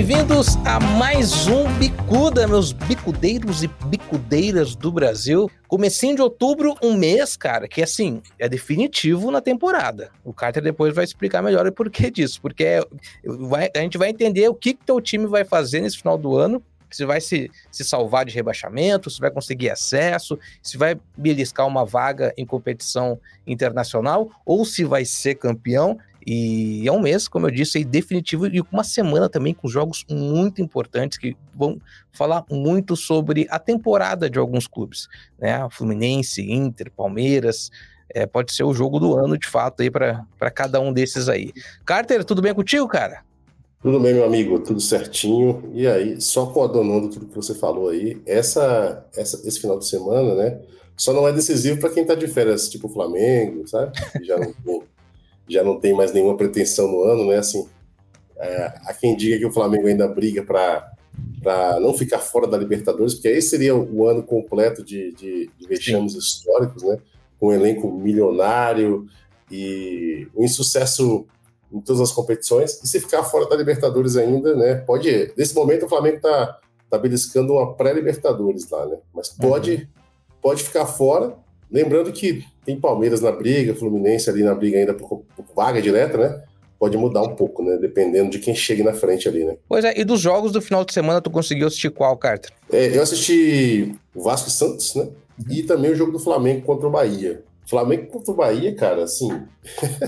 bem-vindos a mais um Bicuda, meus bicudeiros e bicudeiras do Brasil. Comecinho de outubro, um mês, cara, que assim, é definitivo na temporada. O Carter depois vai explicar melhor o porquê disso, porque é, vai, a gente vai entender o que, que teu time vai fazer nesse final do ano, se vai se, se salvar de rebaixamento, se vai conseguir acesso, se vai beliscar uma vaga em competição internacional, ou se vai ser campeão. E é um mês, como eu disse, aí, definitivo e uma semana também com jogos muito importantes que vão falar muito sobre a temporada de alguns clubes, né? Fluminense, Inter, Palmeiras. É, pode ser o jogo do ano, de fato, aí para cada um desses aí. Carter, tudo bem contigo, cara? Tudo bem, meu amigo, tudo certinho. E aí, só coadonando tudo que você falou aí, essa, essa, esse final de semana, né? Só não é decisivo para quem tá de férias, tipo o Flamengo, sabe? Já não já não tem mais nenhuma pretensão no ano, né? Assim, é, há quem diga que o Flamengo ainda briga para para não ficar fora da Libertadores, porque aí seria o ano completo de, de, de vexames históricos, né? Com um elenco milionário e um insucesso em todas as competições. E se ficar fora da Libertadores ainda, né? Pode. Nesse momento o Flamengo está tá beliscando uma pré-Libertadores lá, né? Mas pode, uhum. pode ficar fora Lembrando que tem Palmeiras na briga, Fluminense ali na briga ainda por, por vaga direta, né? Pode mudar um pouco, né? Dependendo de quem chegue na frente ali, né? Pois é, e dos jogos do final de semana, tu conseguiu assistir qual, Carter? É, eu assisti o Vasco e Santos, né? E também o jogo do Flamengo contra o Bahia. Flamengo contra o Bahia, cara, assim,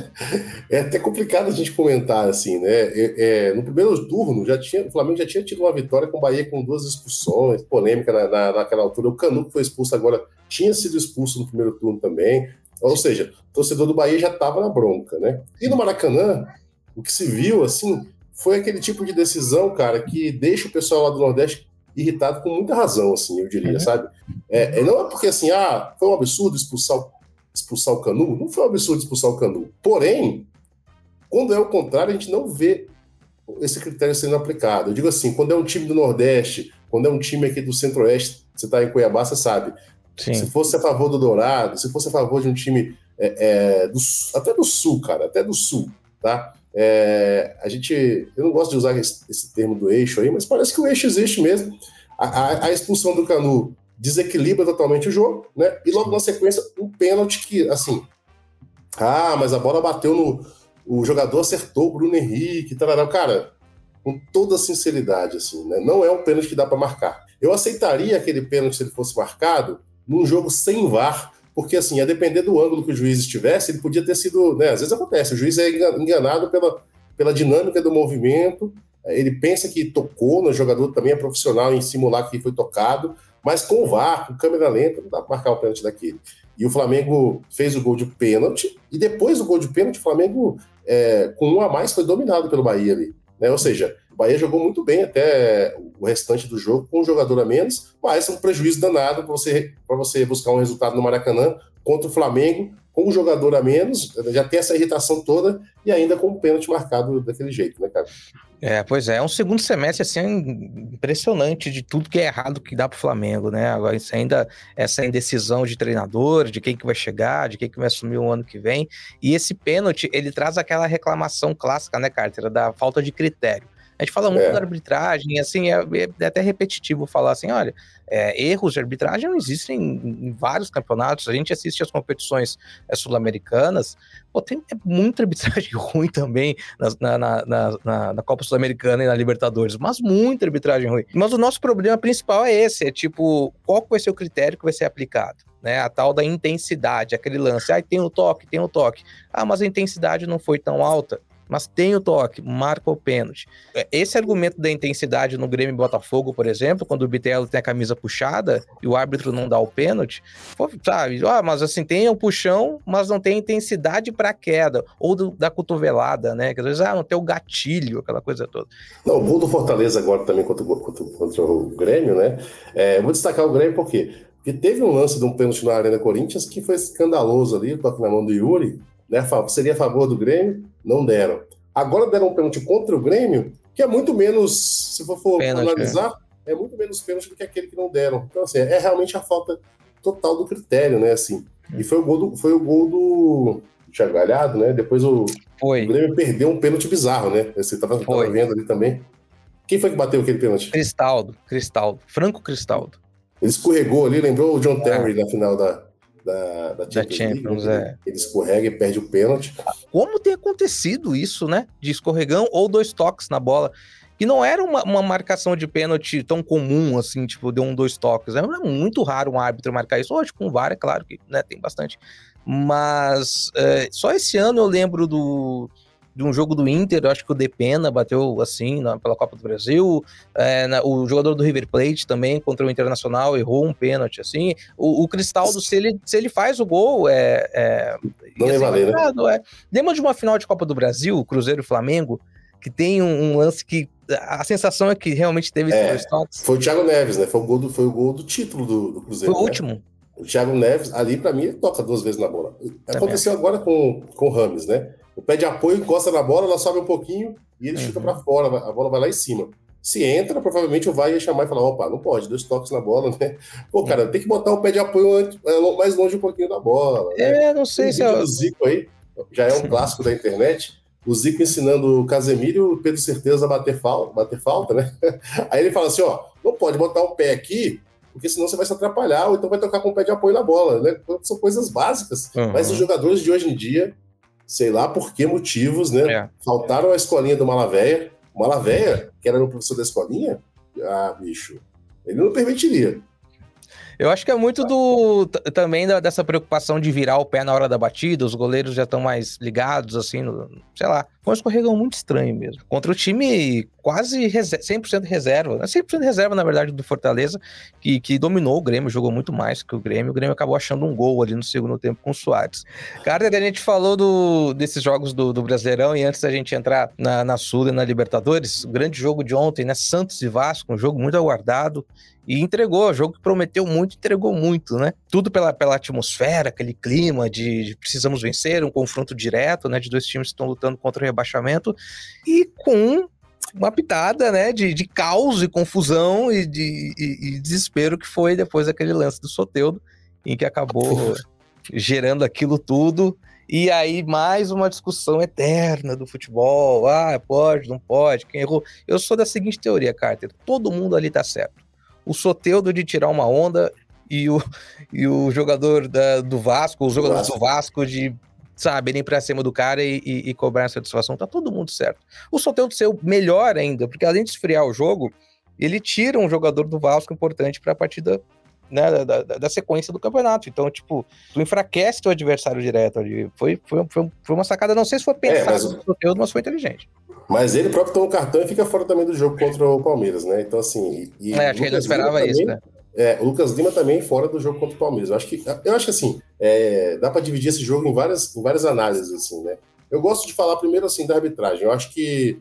é até complicado a gente comentar, assim, né? É, é, no primeiro turno, já tinha, o Flamengo já tinha tido uma vitória com o Bahia com duas expulsões, polêmica na, na, naquela altura. O Canu que foi expulso agora tinha sido expulso no primeiro turno também. Ou seja, o torcedor do Bahia já estava na bronca, né? E no Maracanã, o que se viu, assim, foi aquele tipo de decisão, cara, que deixa o pessoal lá do Nordeste irritado com muita razão, assim, eu diria, uhum. sabe? É, é, não é porque, assim, ah, foi um absurdo expulsar o expulsar o Canu, não foi um absurdo expulsar o Canu. Porém, quando é o contrário, a gente não vê esse critério sendo aplicado. Eu digo assim, quando é um time do Nordeste, quando é um time aqui do Centro-Oeste, você está em Cuiabá, você sabe. Sim. Se fosse a favor do Dourado, se fosse a favor de um time é, é, do, até do Sul, cara, até do Sul, tá? É, a gente, eu não gosto de usar esse, esse, termo do eixo aí, mas parece que o eixo existe mesmo. A, a, a expulsão do Canu desequilibra totalmente o jogo, né? E logo na sequência, um pênalti que, assim, ah, mas a bola bateu no. O jogador acertou o Bruno Henrique, tarará. cara, com toda sinceridade, assim, né? Não é um pênalti que dá para marcar. Eu aceitaria aquele pênalti se ele fosse marcado num jogo sem VAR, porque, assim, a depender do ângulo que o juiz estivesse, ele podia ter sido, né? Às vezes acontece, o juiz é enganado pela, pela dinâmica do movimento, ele pensa que tocou no jogador, também é profissional em simular que foi tocado, mas com o VAR, com câmera lenta, não dá para marcar o pênalti daquele. E o Flamengo fez o gol de pênalti, e depois do gol de pênalti, o Flamengo, é, com um a mais, foi dominado pelo Bahia ali. Né? Ou seja, o Bahia jogou muito bem até o restante do jogo, com um jogador a menos, mas é um prejuízo danado para você, você buscar um resultado no Maracanã contra o Flamengo, com um jogador a menos, já tem essa irritação toda, e ainda com o um pênalti marcado daquele jeito, né, cara? É, pois é, é um segundo semestre assim impressionante de tudo que é errado que dá para o Flamengo, né? Agora isso ainda essa indecisão de treinador, de quem que vai chegar, de quem que vai assumir o ano que vem. E esse pênalti, ele traz aquela reclamação clássica, né, Carter, da falta de critério. A gente fala muito é. da arbitragem, assim, é, é, até repetitivo falar assim, olha, é, erros de arbitragem existem em, vários campeonatos. A gente assiste as competições é, sul-americanas, tem é muita arbitragem ruim também na, na, na, na Copa Sul-Americana e na Libertadores, mas muita arbitragem ruim. Mas o nosso problema principal é esse, é tipo, qual vai ser o critério que vai ser aplicado? Né, a tal da intensidade, aquele lance, ah, tem o toque, tem o toque. Ah, mas a intensidade não foi tão alta mas tem o toque, marca o pênalti. É, esse argumento da intensidade no Grêmio Botafogo, por exemplo, quando o Bitelo tem a camisa puxada e o árbitro não dá o pênalti, sabe? Ah, mas assim, tem o puxão, mas não tem intensidade para queda, ou do, da cotovelada, né? Que às vezes, ah, não tem o gatilho, aquela coisa toda. Não, o gol do Fortaleza agora também contra, contra, contra o Grêmio, né? É, vou destacar o Grêmio porque porque teve um lance de um pênalti na Arena Corinthians que foi escandaloso ali, toque na mão do Yuri, né? Seria a favor do Grêmio, não deram. Agora deram um pênalti contra o Grêmio, que é muito menos, se for, for pênalti, analisar, é. é. muito menos pênalti do que aquele que não deram. Então, assim, é realmente a falta total do critério, né? Assim. E foi o gol do, foi o gol do Thiago Galhardo, né? Depois o, o Grêmio perdeu um pênalti bizarro, né? Você estava vendo ali também. Quem foi que bateu aquele pênalti? Cristaldo, Cristaldo, Franco Cristaldo. Ele escorregou ali, lembrou o John Terry é. na final da, da, da Champions, da Champions League, é. Ele escorrega e perde o pênalti. Como tem acontecido isso, né? De escorregão ou dois toques na bola. Que não era uma, uma marcação de pênalti tão comum, assim, tipo, deu um, dois toques. Era muito raro um árbitro marcar isso. Hoje, com o VAR, é claro que né, tem bastante. Mas é, só esse ano eu lembro do, de um jogo do Inter, eu acho que o Depena bateu assim na, pela Copa do Brasil. É, na, o jogador do River Plate também contra o Internacional errou um pênalti assim. O, o Cristaldo, se ele, se ele faz o gol, é. é Não é valer, né? É. Lembra de uma final de Copa do Brasil, Cruzeiro e Flamengo, que tem um, um lance que a sensação é que realmente teve é, Foi o Thiago Neves, né? Foi o gol do, foi o gol do título do, do Cruzeiro. Foi o né? último. O Thiago Neves, ali, para mim, ele toca duas vezes na bola. Aconteceu agora com, com o Rames, né? O pé de apoio encosta na bola, ela sobe um pouquinho e ele uhum. chuta para fora, a bola vai lá em cima. Se entra, provavelmente o vai ia chamar e falar: opa, não pode, dois toques na bola, né? Pô, cara, tem que botar o pé de apoio é, mais longe um pouquinho da bola. Né? É, não sei se. O Zico aí já é um clássico da internet. O Zico ensinando o Casemiro e o Pedro Certeza a bater falta, bater falta, né? Aí ele fala assim: ó, não pode botar o pé aqui, porque senão você vai se atrapalhar, ou então vai tocar com o pé de apoio na bola, né? São coisas básicas. Uhum. Mas os jogadores de hoje em dia sei lá por que motivos, né? É. Faltaram a escolinha do Malavéia. O Malavéia, que era o professor da escolinha, ah, bicho, ele não permitiria. Eu acho que é muito do também da, dessa preocupação de virar o pé na hora da batida, os goleiros já estão mais ligados, assim, no, sei lá. Foi um escorregão muito estranho mesmo. Contra o time quase 100% reserva, 100% né? reserva, na verdade, do Fortaleza, que, que dominou o Grêmio, jogou muito mais que o Grêmio. O Grêmio acabou achando um gol ali no segundo tempo com o Soares. Cara, a gente falou do, desses jogos do, do Brasileirão e antes da gente entrar na, na Sul e na Libertadores, grande jogo de ontem, né? Santos e Vasco, um jogo muito aguardado e entregou. O jogo que prometeu muito, entregou muito, né? Tudo pela, pela atmosfera, aquele clima de, de, precisamos vencer, um confronto direto, né? De dois times que estão lutando contra o rebaixamento e com uma pitada, né? De, de caos e confusão e de e, e desespero que foi depois daquele lance do Soteudo, em que acabou gerando aquilo tudo. E aí, mais uma discussão eterna do futebol. Ah, pode, não pode, quem errou. Eu sou da seguinte teoria, Carter: todo mundo ali tá certo o Soteudo de tirar uma onda e o, e o jogador da, do Vasco, os jogadores do Vasco de sabe, irem pra cima do cara e, e, e, cobrar a satisfação, tá todo mundo certo. O Soteudo ser o melhor ainda, porque além de esfriar o jogo, ele tira um jogador do Vasco importante para a partida né, da, da, sequência do campeonato. Então, tipo, tu enfraquece teu adversário direto ali. Foi, foi, foi, foi uma sacada, não sei se foi pensado é, mas... no mas foi inteligente. Mas ele próprio toma o cartão e fica fora também do jogo contra o Palmeiras, né? Então, assim. E, é, acho que ele esperava também, isso, né? É, o Lucas Lima também fora do jogo contra o Palmeiras. Eu acho que, eu acho que assim, é, dá para dividir esse jogo em várias, em várias análises, assim, né? Eu gosto de falar primeiro, assim, da arbitragem. Eu acho que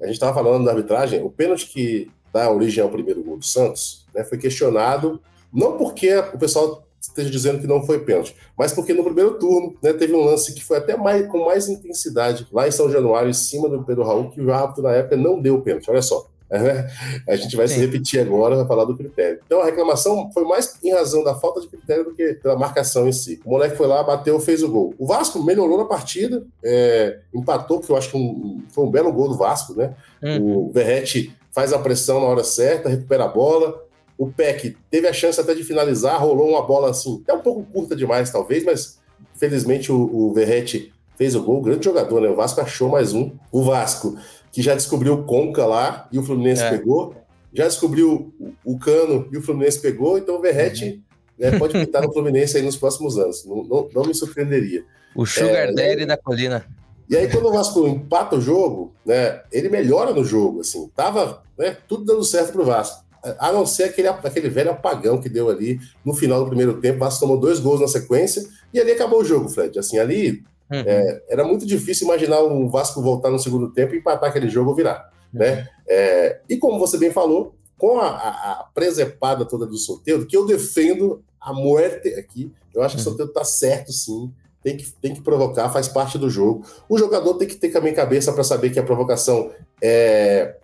a gente estava falando da arbitragem, o pênalti que dá origem ao primeiro gol do Santos, né, foi questionado, não porque o pessoal esteja dizendo que não foi pênalti. Mas porque no primeiro turno né, teve um lance que foi até mais, com mais intensidade lá em São Januário, em cima do Pedro Raul, que o árbitro na época não deu pênalti. Olha só. Né? A gente vai Sim. se repetir agora, vai falar do critério. Então a reclamação foi mais em razão da falta de critério do que pela marcação em si. O moleque foi lá, bateu, fez o gol. O Vasco melhorou na partida, é, empatou, que eu acho que um, foi um belo gol do Vasco, né? Hum. O Verrete faz a pressão na hora certa, recupera a bola, o Peck teve a chance até de finalizar, rolou uma bola assim, até um pouco curta demais, talvez, mas felizmente o, o Verrete fez o gol. Grande jogador, né? O Vasco achou mais um. O Vasco, que já descobriu o Conca lá e o Fluminense é. pegou. Já descobriu o, o Cano e o Fluminense pegou. Então o Verrete uhum. né, pode pintar no Fluminense aí nos próximos anos. Não, não, não me surpreenderia. O Sugar é, Daddy da colina. E aí, quando o Vasco empata o jogo, né, ele melhora no jogo, assim, tava né, tudo dando certo pro Vasco a não ser aquele, aquele velho apagão que deu ali no final do primeiro tempo. O Vasco tomou dois gols na sequência e ali acabou o jogo, Fred. Assim, ali uhum. é, era muito difícil imaginar o Vasco voltar no segundo tempo e empatar aquele jogo ou virar. Uhum. Né? É, e como você bem falou, com a, a, a presepada toda do Soteldo, que eu defendo a morte aqui, eu acho que uhum. o Soteldo tá certo sim. Tem que, tem que provocar, faz parte do jogo. O jogador tem que ter também cabeça para saber que a provocação é,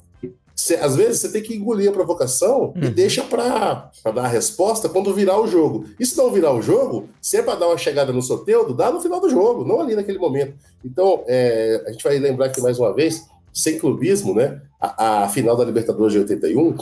Cê, às vezes você tem que engolir a provocação uhum. e deixa para dar a resposta quando virar o jogo. E se não virar o jogo, se é para dar uma chegada no Soteudo, dá no final do jogo, não ali naquele momento. Então, é, a gente vai lembrar aqui mais uma vez sem clubismo, né? A, a, final da Libertadores de 81,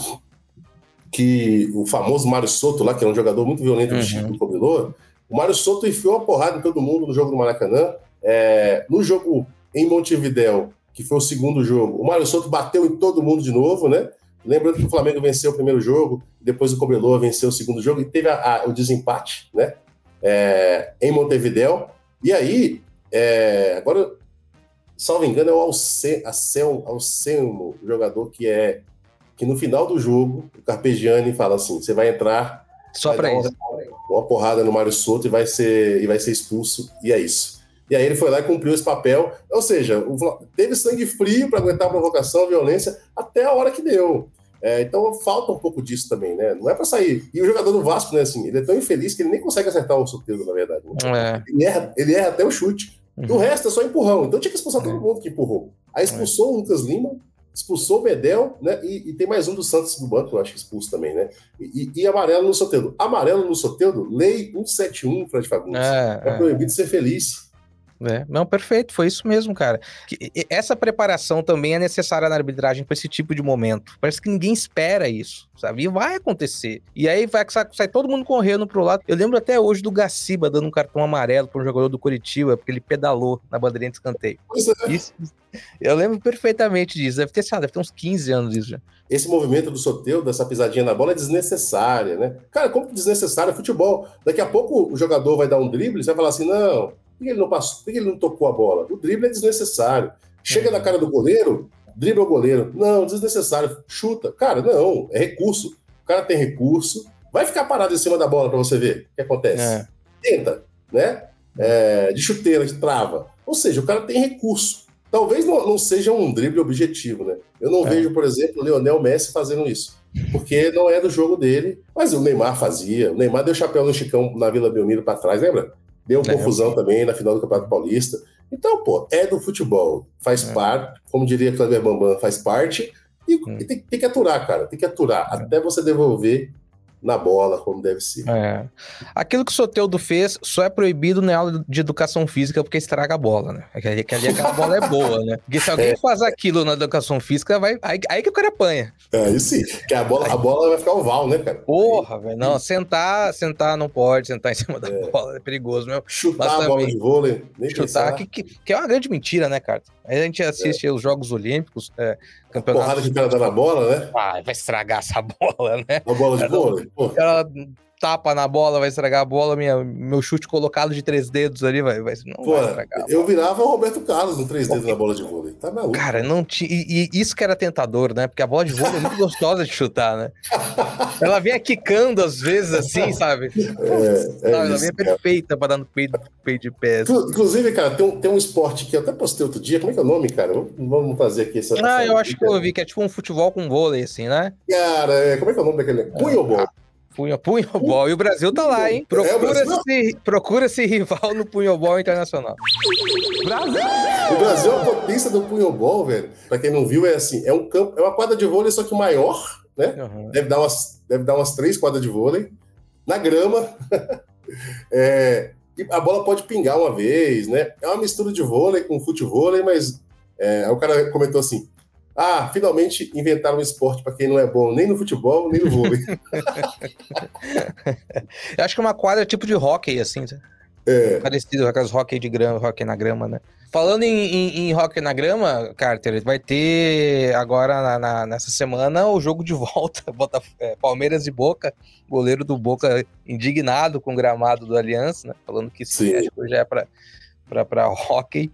que o famoso Mário Soto lá, que é um jogador muito violento uhum. do Cobrilor, o Mário Soto enfiou uma porrada em todo mundo no jogo do Maracanã. É, no jogo em Montevidéu, que foi o segundo jogo, o Mário Soto bateu em todo mundo de novo, né? Lembrando que o Flamengo venceu o primeiro jogo, depois o Cobreloa venceu o segundo jogo e teve a, a, o desempate, né? É, em Montevidéu. E aí, é, agora, salvo engano, é o Alcemo, Alcemo, jogador que é que no final do jogo, o Carpegiani fala assim: você vai entrar só para isso. Uma, uma porrada no Mário Souto e vai ser e vai ser expulso e é isso. E aí ele foi lá e cumpriu esse papel. Ou seja, o, teve sangue frio para aguentar a provocação, a violência, até a hora que deu. É, então falta um pouco disso também, né? Não é para sair. E o jogador do Vasco, né, assim, ele é tão infeliz que ele nem consegue acertar o sorteio, na verdade. Né? É. Ele, erra, ele erra até o chute. Uhum. O resto é só empurrão. Então tinha que expulsar todo é. mundo que empurrou. Aí expulsou o Lucas Lima, expulsou o Bedel, né? E, e, tem mais um do Santos do banco, eu acho que expulso também, né? E, e, e amarelo no Soteldo. Amarelo no Soteldo, lei 171, Fred Fagundes. É, é, é proibido ser feliz. É, não, perfeito, foi isso mesmo, cara. Essa preparação também é necessária na arbitragem para esse tipo de momento. Parece que ninguém espera isso, sabe? E vai acontecer. E aí vai sai todo mundo correndo pro lado. Eu lembro até hoje do Gaciba dando um cartão amarelo para um jogador do Curitiba, porque ele pedalou na bandeirinha de escanteio. É. Isso, eu lembro perfeitamente disso. Deve ter, deve ter uns 15 anos isso já. Esse movimento do Soteu, dessa pisadinha na bola, é desnecessária, né? Cara, como desnecessário futebol? Daqui a pouco o jogador vai dar um drible, você vai falar assim: não, por que ele não passou? Por que ele não tocou a bola? O drible é desnecessário. Chega na cara do goleiro, dribla o goleiro. Não, desnecessário. Chuta. Cara, não, é recurso. O cara tem recurso. Vai ficar parado em cima da bola para você ver o que acontece. É. Tenta, né? É, de chuteira, de trava. Ou seja, o cara tem recurso. Talvez não, não seja um drible objetivo, né? Eu não é. vejo, por exemplo, o Leonel Messi fazendo isso. Porque não é do jogo dele. Mas o Neymar fazia. O Neymar deu chapéu no Chicão na Vila Belmiro para trás, lembra? Deu é, confusão também na final do Campeonato Paulista. Então, pô, é do futebol. Faz é. parte, como diria Cleber Bambam, faz parte. E, hum. e tem, tem, que aturar, cara. Tem que aturar. É. Até você devolver na bola, como deve ser. É. Aquilo que o Soteudo fez só é proibido na aula de educação física porque estraga a bola, né? Que ali, que ali aquela bola é boa, né? Porque se alguém é. faz aquilo na educação física, vai, aí, aí que o cara apanha. É, isso sim. Que a bola, a bola vai ficar oval, né, cara? Porra, velho. Não, sentar, sentar não pode, sentar em cima da é. bola é perigoso mesmo. Chutar Mas a bola de vôlei, nem Chutar, que, que, que, é uma grande mentira, né, cara? Aí a gente assiste é. os Jogos Olímpicos, é, campeonato. Porrada que o cara dá na bola, né? Ah, vai estragar essa bola, né? A bola de vôlei? Ela tapa na bola, vai estragar a bola, minha, meu chute colocado de três dedos ali vai, vai, não Pô, vai estragar. Eu virava o Roberto Carlos no três dedos na bola de vôlei. Tá maluco. Cara, não tinha. E, e, isso que era tentador, né? Porque a bola de vôlei é muito gostosa de chutar, né? Ela vinha quicando às vezes assim, sabe? É, é sabe? Ela vinha perfeita para dar no peito, peito de pé. Inclusive, cara, tem um, tem um esporte que eu até postei outro dia. Como é que é o nome, cara? Vamos fazer aqui essa. Ah, eu acho que eu vi que é tipo um futebol com vôlei, assim, né? Cara, é, como é que é o nome daquele? Punhobol. Punho, punhobol. E o Brasil tá lá, hein? Procura-se procura -se rival no punhobol internacional. Brasil! O Brasil é a potência do punhobol, velho. Pra quem não viu, é assim: é um campo, é uma quadra de vôlei, só que maior, né? Uhum. Deve, dar umas, deve dar umas três quadras de vôlei. Na grama. é, e a bola pode pingar uma vez, né? É uma mistura de vôlei com futebol, mas é, o cara comentou assim: ah, finalmente inventaram um esporte para quem não é bom nem no futebol, nem no vôlei. Eu acho que é uma quadra tipo de hockey, assim. É. Parecido com aquelas hockey de grama, hockey na grama, né? Falando em, em, em hockey na grama, Carter, vai ter agora na, na, nessa semana o jogo de volta, é, Palmeiras e Boca, goleiro do Boca indignado com o gramado do Aliança, né? Falando que sim, acho que já é para hockey.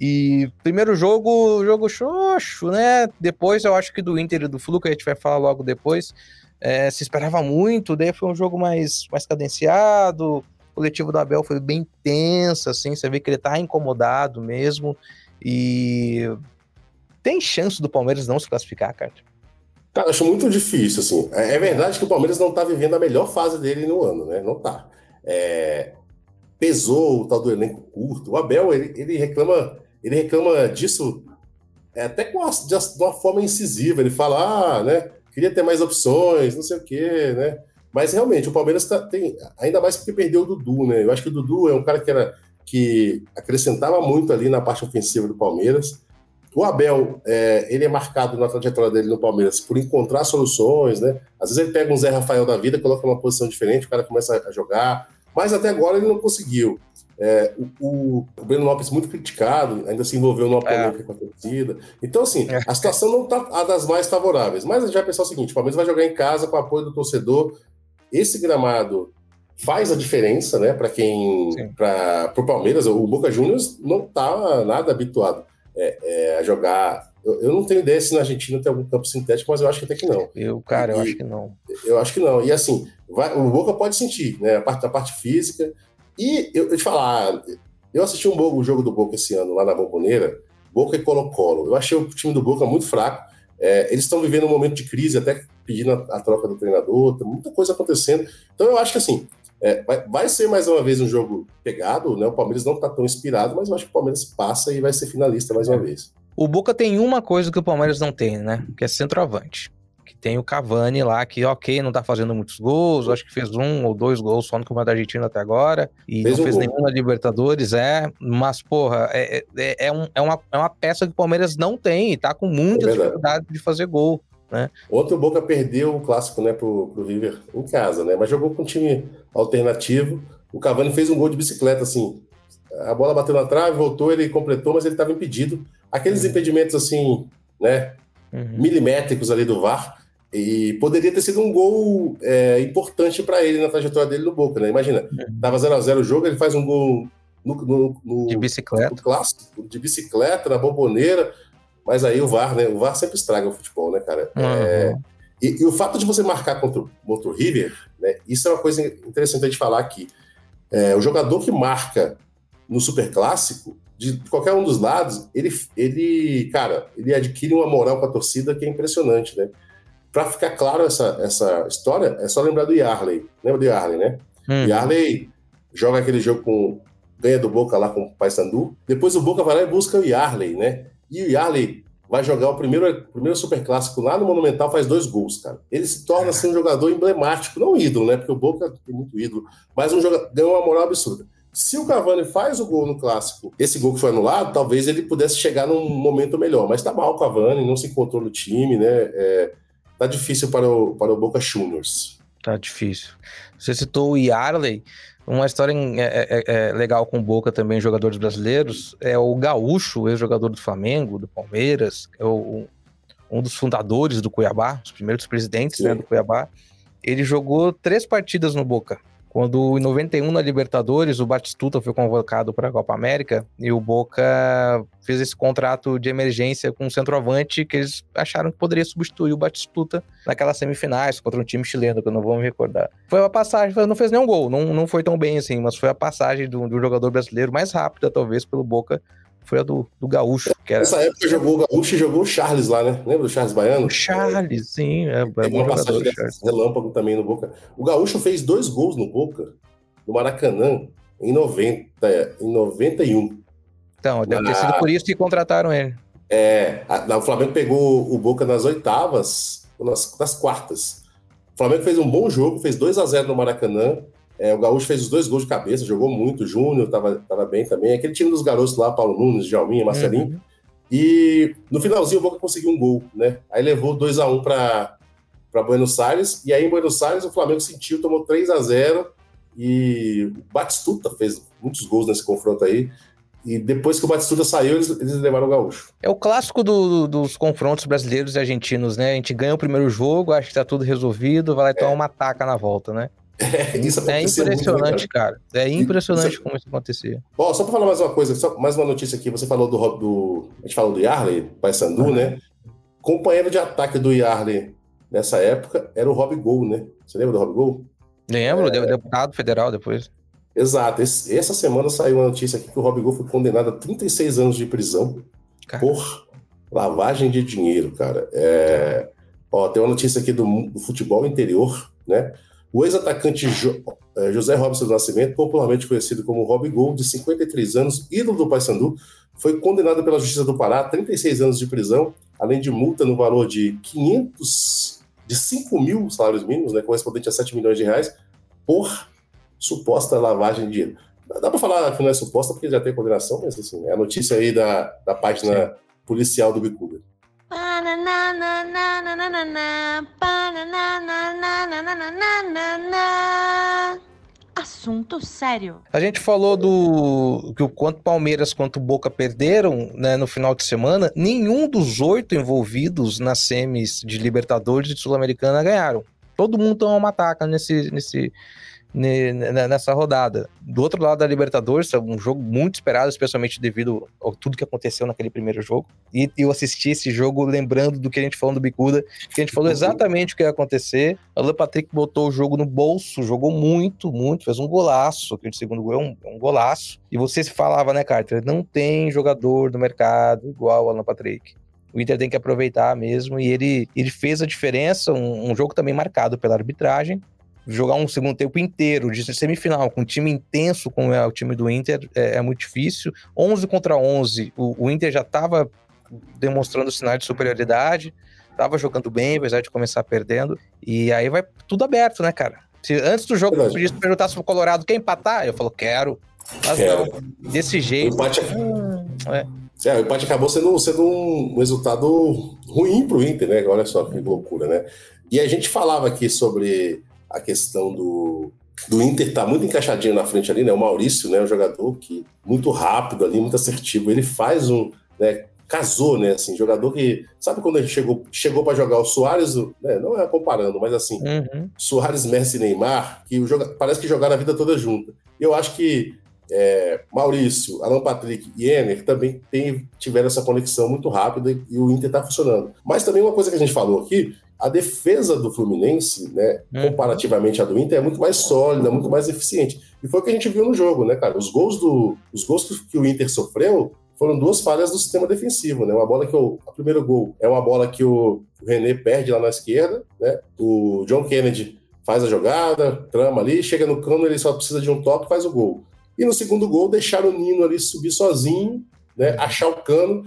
E primeiro jogo, jogo xoxo, né? Depois eu acho que do Inter e do Flu, que a gente vai falar logo depois, é, se esperava muito, daí foi um jogo mais, mais cadenciado. O coletivo do Abel foi bem tenso, assim, você vê que ele tá incomodado mesmo. E tem chance do Palmeiras não se classificar, cara? Cara, acho muito difícil, assim. É, é verdade que o Palmeiras não tá vivendo a melhor fase dele no ano, né? Não tá. É... Pesou o tal do elenco curto. O Abel, ele, ele reclama ele reclama disso é, até com de uma forma incisiva. Ele fala, ah, né, queria ter mais opções, não sei o quê, né? Mas realmente, o Palmeiras tá, tem, ainda mais porque perdeu o Dudu, né? Eu acho que o Dudu é um cara que, era, que acrescentava muito ali na parte ofensiva do Palmeiras. O Abel, é, ele é marcado na trajetória dele no Palmeiras por encontrar soluções, né? Às vezes ele pega um Zé Rafael da vida, coloca uma posição diferente, o cara começa a jogar, mas até agora ele não conseguiu. É, o, o, Breno Lopes muito criticado, ainda se envolveu numa é. polêmica é. com a torcida. Então, assim, é. a situação não está a das mais favoráveis. Mas a gente vai pensar o seguinte: o Palmeiras vai jogar em casa com o apoio do torcedor. Esse gramado faz a diferença, né? Para quem. Para o Palmeiras, o Boca Juniors não está nada habituado é, é, a jogar. Eu, eu, não tenho ideia se na Argentina tem algum campo sintético, mas eu acho que até que não. Eu, cara, e, eu acho que não. Eu acho que não. E assim, vai, o Boca pode sentir, né? A parte, a parte física. E eu, eu te falar, eu assisti um, um jogo do Boca esse ano lá na Bomboneira, Boca e Colo-Colo. Eu achei o time do Boca muito fraco. É, eles estão vivendo um momento de crise, até pedindo a, a, troca do treinador, tem muita coisa acontecendo. Então eu acho que assim, é, vai, vai, ser mais uma vez um jogo pegado, né? O Palmeiras não está tão inspirado, mas eu acho que o Palmeiras passa e vai ser finalista mais uma é. vez. O Boca tem uma coisa que o Palmeiras não tem, né? Que é centroavante tem o Cavani lá, que ok, não tá fazendo muitos gols, acho que fez um ou dois gols só no Campeonato da Argentina até agora, e fez não fez nenhum na Libertadores, é, mas porra, é, é, é, um, é, uma, é uma peça que o Palmeiras não tem, e tá com muita é dificuldade de fazer gol. Né? Ontem o Boca perdeu o clássico né, pro, pro River em casa, né? Mas jogou com um time alternativo. O Cavani fez um gol de bicicleta, assim. A bola bateu na trave, voltou, ele completou, mas ele estava impedido. Aqueles uhum. impedimentos, assim, né? Uhum. Milimétricos ali do VAR. E poderia ter sido um gol é, importante para ele na trajetória dele no Boca, né? Imagina, tava 0x0 o jogo, ele faz um gol no, no, no, de bicicleta. No clássico, de bicicleta, na bomboneira, mas aí o VAR, né? O VAR sempre estraga o futebol, né, cara? Uhum. É, e, e, o fato de você marcar contra, contra o River, né? Isso é uma coisa interessante a gente falar aqui. É, o jogador que marca no Super Clássico, de qualquer um dos lados, ele, ele, cara, ele adquire uma moral com a torcida que é impressionante, né? Para ficar claro essa, essa história, é só lembrar do Yarley. Lembra do Yarley, né? Hum. Yarley joga aquele jogo com. ganha do Boca lá com o Paysandu. Depois o Boca vai lá e busca o Yarley, né? E o Yarley vai jogar o primeiro, primeiro super clássico lá no Monumental, faz dois gols, cara. Ele se torna assim, um jogador emblemático, não ídolo, né? Porque o Boca tem muito ídolo, mas um jogador ganhou uma moral absurda. Se o Cavani faz o gol no clássico, esse gol que foi anulado, talvez ele pudesse chegar num momento melhor. Mas tá mal o Cavani, não se encontrou no time, né? É, tá difícil para o, para o Boca Juniors. Tá difícil. Você citou o Yarley, uma história é, é, é, legal com o Boca também, jogadores brasileiros, é o Gaúcho, ex-jogador do Flamengo, do Palmeiras, é o, um dos fundadores do Cuiabá, os primeiros presidentes né, do Cuiabá. Ele jogou três partidas no Boca. Quando em 91 na Libertadores, o Batistuta foi convocado para a Copa América e o Boca fez esse contrato de emergência com o centroavante que eles acharam que poderia substituir o Batistuta naquelas semifinais contra um time chileno, que eu não vou me recordar. Foi a passagem, não fez nenhum gol, não, não foi tão bem assim, mas foi a passagem do, do jogador brasileiro mais rápida, talvez, pelo Boca foi a do, do Gaúcho. Que era... Nessa época jogou o Gaúcho e jogou o Charles lá, né? Lembra do Charles Baiano? O Charles, sim. É, é bom jogador, relâmpago também no Boca. O Gaúcho fez dois gols no Boca, no Maracanã, em 90, em 91. Então, deve ter sido por isso que contrataram ele. É, a, o Flamengo pegou o Boca nas oitavas, nas, nas quartas. O Flamengo fez um bom jogo, fez 2 a 0 no Maracanã. É, o Gaúcho fez os dois gols de cabeça, jogou muito. O Júnior tava, tava bem também. Aquele time dos garotos lá, Paulo Nunes, Jalminha, Marcelinho. Uhum. E no finalzinho o Boca conseguiu um gol, né? Aí levou 2 a 1 um para Buenos Aires. E aí em Buenos Aires o Flamengo sentiu, tomou 3 a 0 E o Batistuta fez muitos gols nesse confronto aí. E depois que o Batistuta saiu, eles, eles levaram o Gaúcho. É o clássico do, do, dos confrontos brasileiros e argentinos, né? A gente ganha o primeiro jogo, acha que tá tudo resolvido, vai lá e é. tomar uma taca na volta, né? É, isso é impressionante, muito, cara. É impressionante isso... como isso acontecia. Ó, só para falar mais uma coisa, só mais uma notícia aqui. Você falou do. do a gente falou do Yarley, Pai Sandu, uhum. né? Companheiro de ataque do Yarley nessa época era o Rob Gol, né? Você lembra do Rob Gol? Lembro, é... deputado federal depois. Exato. Esse, essa semana saiu uma notícia aqui que o Rob Gol foi condenado a 36 anos de prisão cara. por lavagem de dinheiro, cara. É... Ó, tem uma notícia aqui do, do futebol interior, né? O ex-atacante jo, é, José Robson do Nascimento, popularmente conhecido como Rob Gol, de 53 anos, ídolo do Paysandu, foi condenado pela Justiça do Pará a 36 anos de prisão, além de multa no valor de 500, de 5 mil salários mínimos, né, correspondente a 7 milhões de reais, por suposta lavagem de dinheiro. Dá para falar que não é suposta porque já tem condenação, mas assim, é a notícia aí da, da página Sim. policial do Bicuda. Assunto sério. A gente falou do que o quanto Palmeiras quanto Boca perderam né, no final de semana. Nenhum dos oito envolvidos nas semis de Libertadores e Sul-Americana ganharam. Todo mundo tomou uma taca nesse, nesse, nessa rodada. Do outro lado da Libertadores, é um jogo muito esperado, especialmente devido a tudo que aconteceu naquele primeiro jogo. E eu assisti esse jogo lembrando do que a gente falou do Bicuda, que a gente falou exatamente o que ia acontecer. Alan Patrick botou o jogo no bolso, jogou muito, muito, fez um golaço, que o segundo gol é um, é um golaço. E você falava, né, Carter? Não tem jogador do mercado igual o Alan Patrick. O Inter tem que aproveitar mesmo, e ele, ele fez a diferença, um, um jogo também marcado pela arbitragem, jogar um segundo tempo inteiro de semifinal com um time intenso como é o time do Inter é, é muito difícil. 11 contra 11, o, o Inter já estava demonstrando sinais de superioridade, estava jogando bem, apesar de começar perdendo. E aí vai tudo aberto, né, cara? Se antes do jogo eu pedisse perguntar se o Colorado quer empatar, eu falo, quero. Mas quero. não, desse jeito. O empate, hum, é. É, o empate acabou sendo, sendo um resultado ruim para o Inter, né? Olha só que loucura, né? E a gente falava aqui sobre a questão do, do Inter tá muito encaixadinho na frente ali, né? O Maurício, né? Um jogador que muito rápido ali, muito assertivo. Ele faz um, né? Casou, né? Assim, jogador que sabe quando a gente chegou chegou para jogar o Soares, né? Não é comparando, mas assim, uhum. Soares, Messi, e Neymar, que o joga, parece que jogaram a vida toda junta. Eu acho que é, Maurício, Alan Patrick e Ener também tem, tiveram essa conexão muito rápida e, e o Inter está funcionando. Mas também uma coisa que a gente falou aqui a defesa do Fluminense, né, hum. comparativamente à do Inter, é muito mais sólida, muito mais eficiente. E foi o que a gente viu no jogo, né, cara? Os gols do, os gols que o Inter sofreu foram duas falhas do sistema defensivo, né? Uma bola que o, o primeiro gol é uma bola que o, o René perde lá na esquerda, né? O John Kennedy faz a jogada, trama ali, chega no cano, ele só precisa de um toque e faz o gol. E no segundo gol, deixar o Nino ali subir sozinho, né? Achar o cano.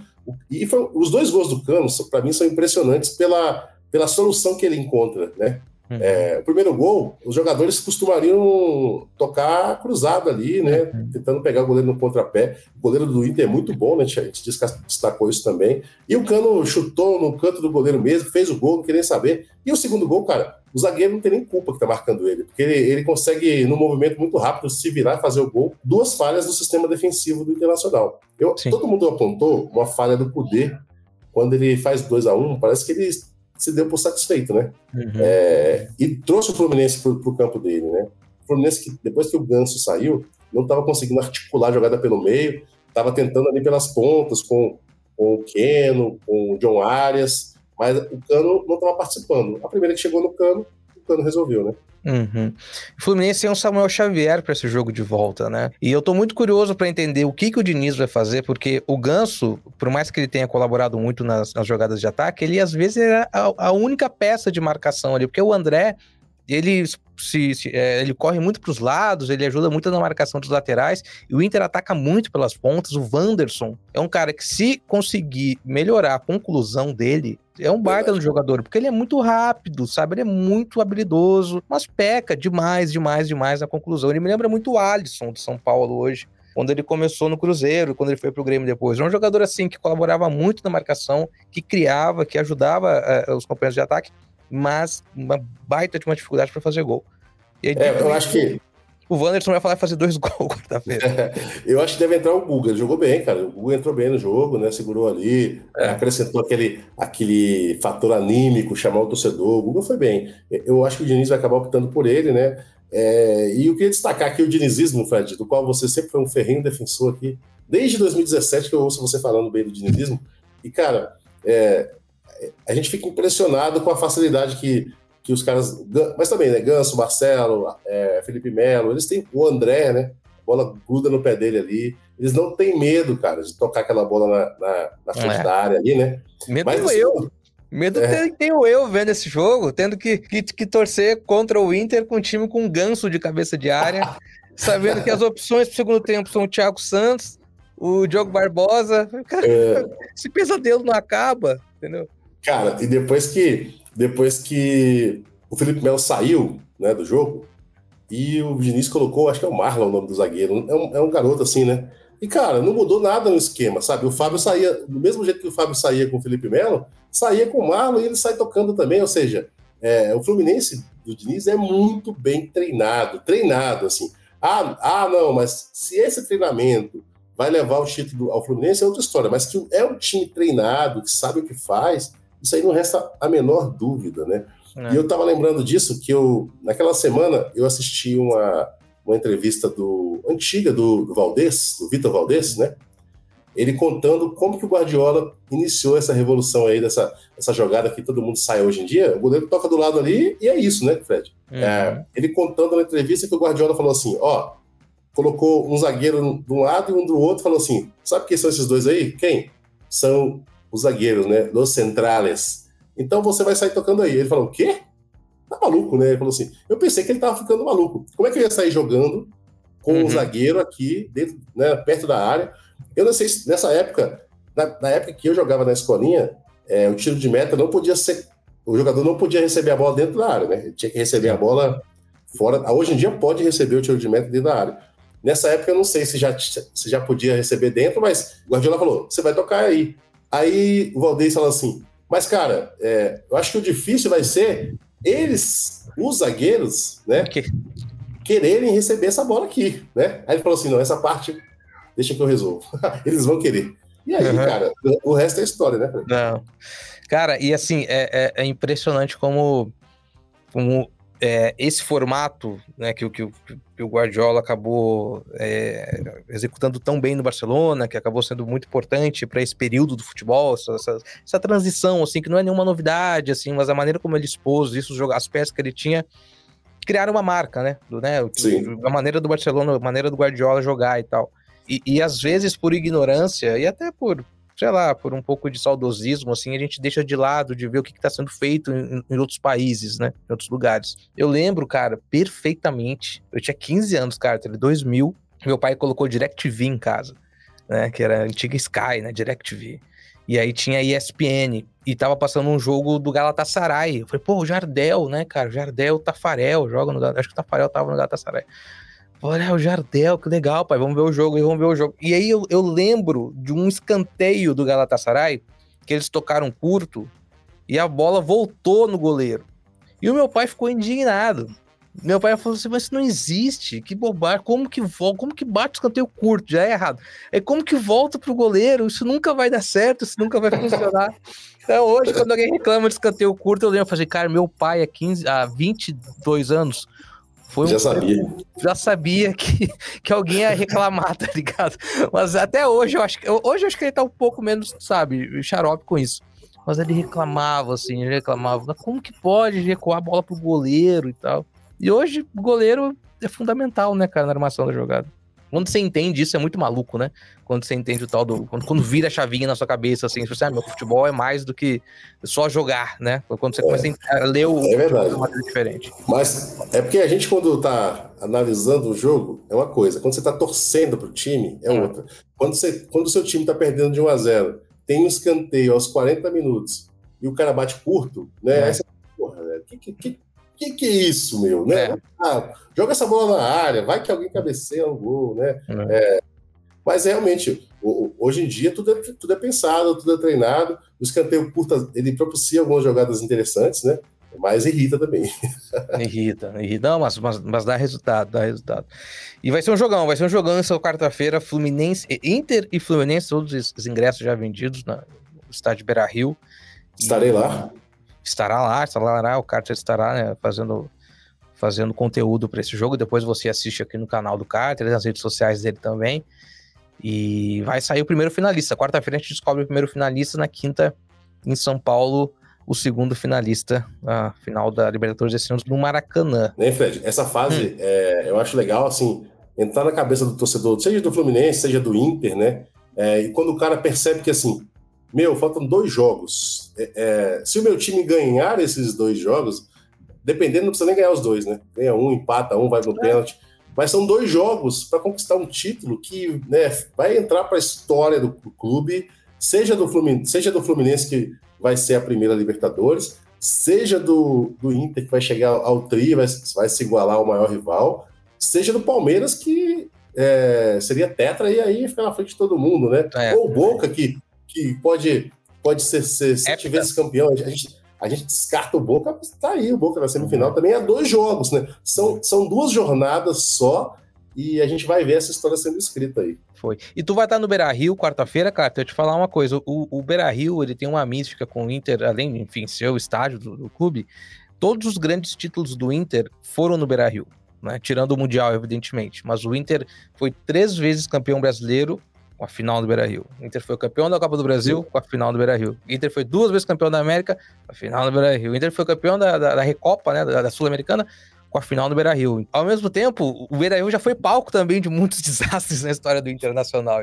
E foi, os dois gols do Cano, para mim, são impressionantes pela pela solução que ele encontra, né? Uhum. É, o primeiro gol, os jogadores costumariam tocar cruzado ali, né? Uhum. Tentando pegar o goleiro no contrapé. O goleiro do Inter é muito bom, né? A gente destacou isso também. E o Cano chutou no canto do goleiro mesmo, fez o gol, não queria saber. E o segundo gol, cara, o zagueiro não tem nem culpa que tá marcando ele, porque ele, ele consegue, num movimento muito rápido, se virar e fazer o gol. Duas falhas do sistema defensivo do Internacional. Eu, todo mundo apontou uma falha do Cudê quando ele faz 2 a 1 um, parece que ele se deu por satisfeito, né? Uhum. É, e trouxe o Fluminense para o campo dele, né? O Fluminense, que depois que o Ganso saiu, não estava conseguindo articular a jogada pelo meio, estava tentando ali pelas pontas com, com o Keno, com o John Arias, mas o Cano não estava participando. A primeira que chegou no Cano, o Cano resolveu, né? Uhum. Fluminense tem um Samuel Xavier para esse jogo de volta, né? E eu tô muito curioso para entender o que, que o Diniz vai fazer, porque o Ganso, por mais que ele tenha colaborado muito nas, nas jogadas de ataque, ele às vezes era a, a única peça de marcação ali, porque o André ele se, se é, ele corre muito para os lados, ele ajuda muito na marcação dos laterais, e o Inter ataca muito pelas pontas. O Wanderson é um cara que, se conseguir melhorar a conclusão dele, é um baita no jogador, porque ele é muito rápido, sabe? Ele é muito habilidoso, mas peca demais, demais, demais na conclusão. Ele me lembra muito o Alisson de São Paulo hoje quando ele começou no Cruzeiro, quando ele foi pro Grêmio depois. Era um jogador assim que colaborava muito na marcação, que criava, que ajudava uh, os companheiros de ataque, mas uma baita de uma dificuldade para fazer gol. Aí, é, eu acho que o Wanderson vai falar fazer dois gols quarta-feira. eu acho que deve entrar o Guga. Ele jogou bem, cara. O Guga entrou bem no jogo, né? Segurou ali, é. acrescentou aquele, aquele fator anímico, chamar o torcedor. O Guga foi bem. Eu acho que o Diniz vai acabar optando por ele, né? É, e eu queria destacar aqui o dinizismo, Fred, do qual você sempre foi um ferrinho defensor aqui. Desde 2017 que eu ouço você falando bem do dinizismo. E, cara, é, a gente fica impressionado com a facilidade que, que os caras. Mas também, né? Ganso, Marcelo, é, Felipe Melo, eles têm o André, né? A bola gruda no pé dele ali. Eles não têm medo, cara, de tocar aquela bola na, na, na frente é. da área ali, né? Medo Mas, assim, eu. Medo é. tem, tem o eu vendo esse jogo, tendo que, que, que, torcer contra o Inter com um time com um ganso de cabeça de área, sabendo que as opções pro segundo tempo são o Thiago Santos, o Diogo Barbosa. Cara, é. esse pesadelo não acaba, entendeu? Cara, e depois que depois que o Felipe Melo saiu né, do jogo, e o Diniz colocou, acho que é o Marlon o nome do zagueiro, é um, é um garoto assim, né? E, cara, não mudou nada no esquema, sabe? O Fábio saía, do mesmo jeito que o Fábio saía com o Felipe Melo, saía com o Marlon e ele sai tocando também. Ou seja, é, o Fluminense do Diniz é muito bem treinado, treinado, assim. Ah, ah, não, mas se esse treinamento vai levar o título ao Fluminense é outra história, mas que é um time treinado, que sabe o que faz, isso aí não resta a menor dúvida, né? É. E eu tava lembrando disso, que eu, naquela semana, eu assisti uma, uma entrevista do antiga do, do Valdez, do Vitor Valdez, né? Ele contando como que o Guardiola iniciou essa revolução aí, dessa, essa jogada que todo mundo sai hoje em dia. O goleiro toca do lado ali e é isso, né, Fred? Uhum. É, ele contando na entrevista que o Guardiola falou assim: ó, colocou um zagueiro de um lado e um do outro, falou assim: sabe quem são esses dois aí? Quem? São os zagueiros, né? Los centrales. Então você vai sair tocando aí. Ele falou: o quê? Tá maluco, né? Ele falou assim: eu pensei que ele tava ficando maluco. Como é que eu ia sair jogando com uhum. um zagueiro aqui, dentro, né, perto da área? Eu não sei se nessa época, na, na época que eu jogava na escolinha, é, o tiro de meta não podia ser. O jogador não podia receber a bola dentro da área, né? Ele tinha que receber a bola fora. Hoje em dia pode receber o tiro de meta dentro da área. Nessa época eu não sei se já, se já podia receber dentro, mas o Guardiola falou: você vai tocar aí. Aí o Valdez falou assim: mas cara, é, eu acho que o difícil vai ser eles, os zagueiros, né, que... quererem receber essa bola aqui, né? Aí ele falou assim: não, essa parte deixa que eu resolvo. eles vão querer. E aí, uhum. cara, o resto é história, né? Não. Cara, e assim, é, é, é impressionante como, como é, esse formato né, que, que, que, o Guardiola acabou é, executando tão bem no Barcelona, que acabou sendo muito importante para esse período do futebol, essa, essa, essa, transição, assim, que não é nenhuma novidade, assim, mas a maneira como ele expôs isso, as peças que ele tinha, criaram uma marca, né? Do, né a maneira do Barcelona, a maneira do Guardiola jogar e tal. E, e às vezes por ignorância e até por sei lá, por um pouco de saudosismo, assim, a gente deixa de lado de ver o que está sendo feito em, em, outros países, né? Em outros lugares. Eu lembro, cara, perfeitamente. Eu tinha 15 anos, cara, teve 2000. Meu pai colocou DirecTV em casa, né? Que era a antiga Sky, né? DirecTV. E aí tinha ESPN e tava passando um jogo do Galatasaray. Eu falei, pô, o Jardel, né, cara? Jardel, Tafarel, joga no Acho que o Tafarel tava no Galatasaray. Olha, o Jardel, que legal, pai. Vamos ver o jogo, vamos ver o jogo. E aí eu, eu lembro de um escanteio do Galatasaray, que eles tocaram curto, e a bola voltou no goleiro. E o meu pai ficou indignado. Meu pai falou assim, mas isso não existe, que bobagem, como que volta, como que bate o escanteio curto, já é errado. É como que volta pro goleiro, isso nunca vai dar certo, isso nunca vai funcionar. Então hoje, quando alguém reclama de escanteio curto, eu lembro, eu falei, cara, meu pai há, 15, há 22 anos foi já um... sabia. Já sabia que, que alguém ia reclamar, tá ligado? Mas até hoje eu acho que. Hoje eu acho que ele tá um pouco menos, sabe, xarope com isso. Mas ele reclamava, assim, ele reclamava. Como que pode recuar a bola pro goleiro e tal? E hoje o goleiro é fundamental, né, cara, na armação da jogada. Quando você entende isso, é muito maluco, né? Quando você entende o tal do. Quando, quando vira a chavinha na sua cabeça, assim, você, ah, meu futebol é mais do que só jogar, né? Quando você é, começa a ler o. É verdade. De uma maneira diferente. Mas é porque a gente, quando tá analisando o jogo, é uma coisa. Quando você tá torcendo pro time, é, é. outra. Quando, você, quando o seu time tá perdendo de 1 a 0 tem um escanteio aos 40 minutos e o cara bate curto, né? É. Aí você, porra, velho, que, que, que que, que é isso, meu? Né? É. Ah, joga essa bola na área, vai que alguém cabeceia um gol, né? É. É, mas realmente, hoje em dia tudo é, tudo é pensado, tudo é treinado. O escanteio curto, ele propicia algumas jogadas interessantes, né? Mas irrita também. Irrita, irrita. Não, mas, mas, mas dá resultado, dá resultado. E vai ser um jogão, vai ser um jogão essa quarta-feira, Fluminense, Inter e Fluminense, todos os ingressos já vendidos no estádio Beira Rio. Estarei e... lá estará lá, estará lá, o Carter estará né, fazendo, fazendo conteúdo para esse jogo. Depois você assiste aqui no canal do Carter, nas redes sociais dele também. E vai sair o primeiro finalista. Quarta-feira a gente descobre o primeiro finalista, na quinta, em São Paulo, o segundo finalista, a final da Libertadores desse ano no Maracanã. Né, Fred? Essa fase hum. é, eu acho legal, assim, entrar na cabeça do torcedor, seja do Fluminense, seja do Inter, né? É, e quando o cara percebe que, assim, meu, faltam dois jogos. É, é, se o meu time ganhar esses dois jogos, dependendo, não precisa nem ganhar os dois, né? Ganha um, empata um, vai no é. pênalti. Mas são dois jogos para conquistar um título que né, vai entrar para a história do, do, clube, seja do, Fluminense, seja do Fluminense, que vai ser a primeira Libertadores, seja do, do Inter, que vai chegar ao tri, vai, vai se igualar ao maior rival, seja do Palmeiras, que é, seria tetra e aí fica na frente de todo mundo, né? É. Ou Boca, que, que pode, pode ser, ser sete vezes campeão. A gente, a gente descarta o Boca, tá aí o Boca na semifinal também há dois jogos, né? São, são duas jornadas só e a gente vai ver essa história sendo escrita aí. Foi. E tu vai estar no Beira Rio quarta-feira, cara. Eu te falar uma coisa: o, o Beira Rio ele tem uma mística com o Inter, além, enfim, ser o estádio do, do clube. Todos os grandes títulos do Inter foram no Beira Rio, né? Tirando o Mundial, evidentemente. Mas o Inter foi três vezes campeão brasileiro com a final do Beira Rio. O Inter foi campeão da Copa do Brasil com a final do Beira Rio. O Inter foi duas vezes campeão da América com a final do Beira Rio. O Inter foi campeão da, da, da Recopa, né? Da, da Sul-Americana com a final do Beira Rio. Ao mesmo tempo, o Beira Rio já foi palco também de muitos desastres na história do Internacional.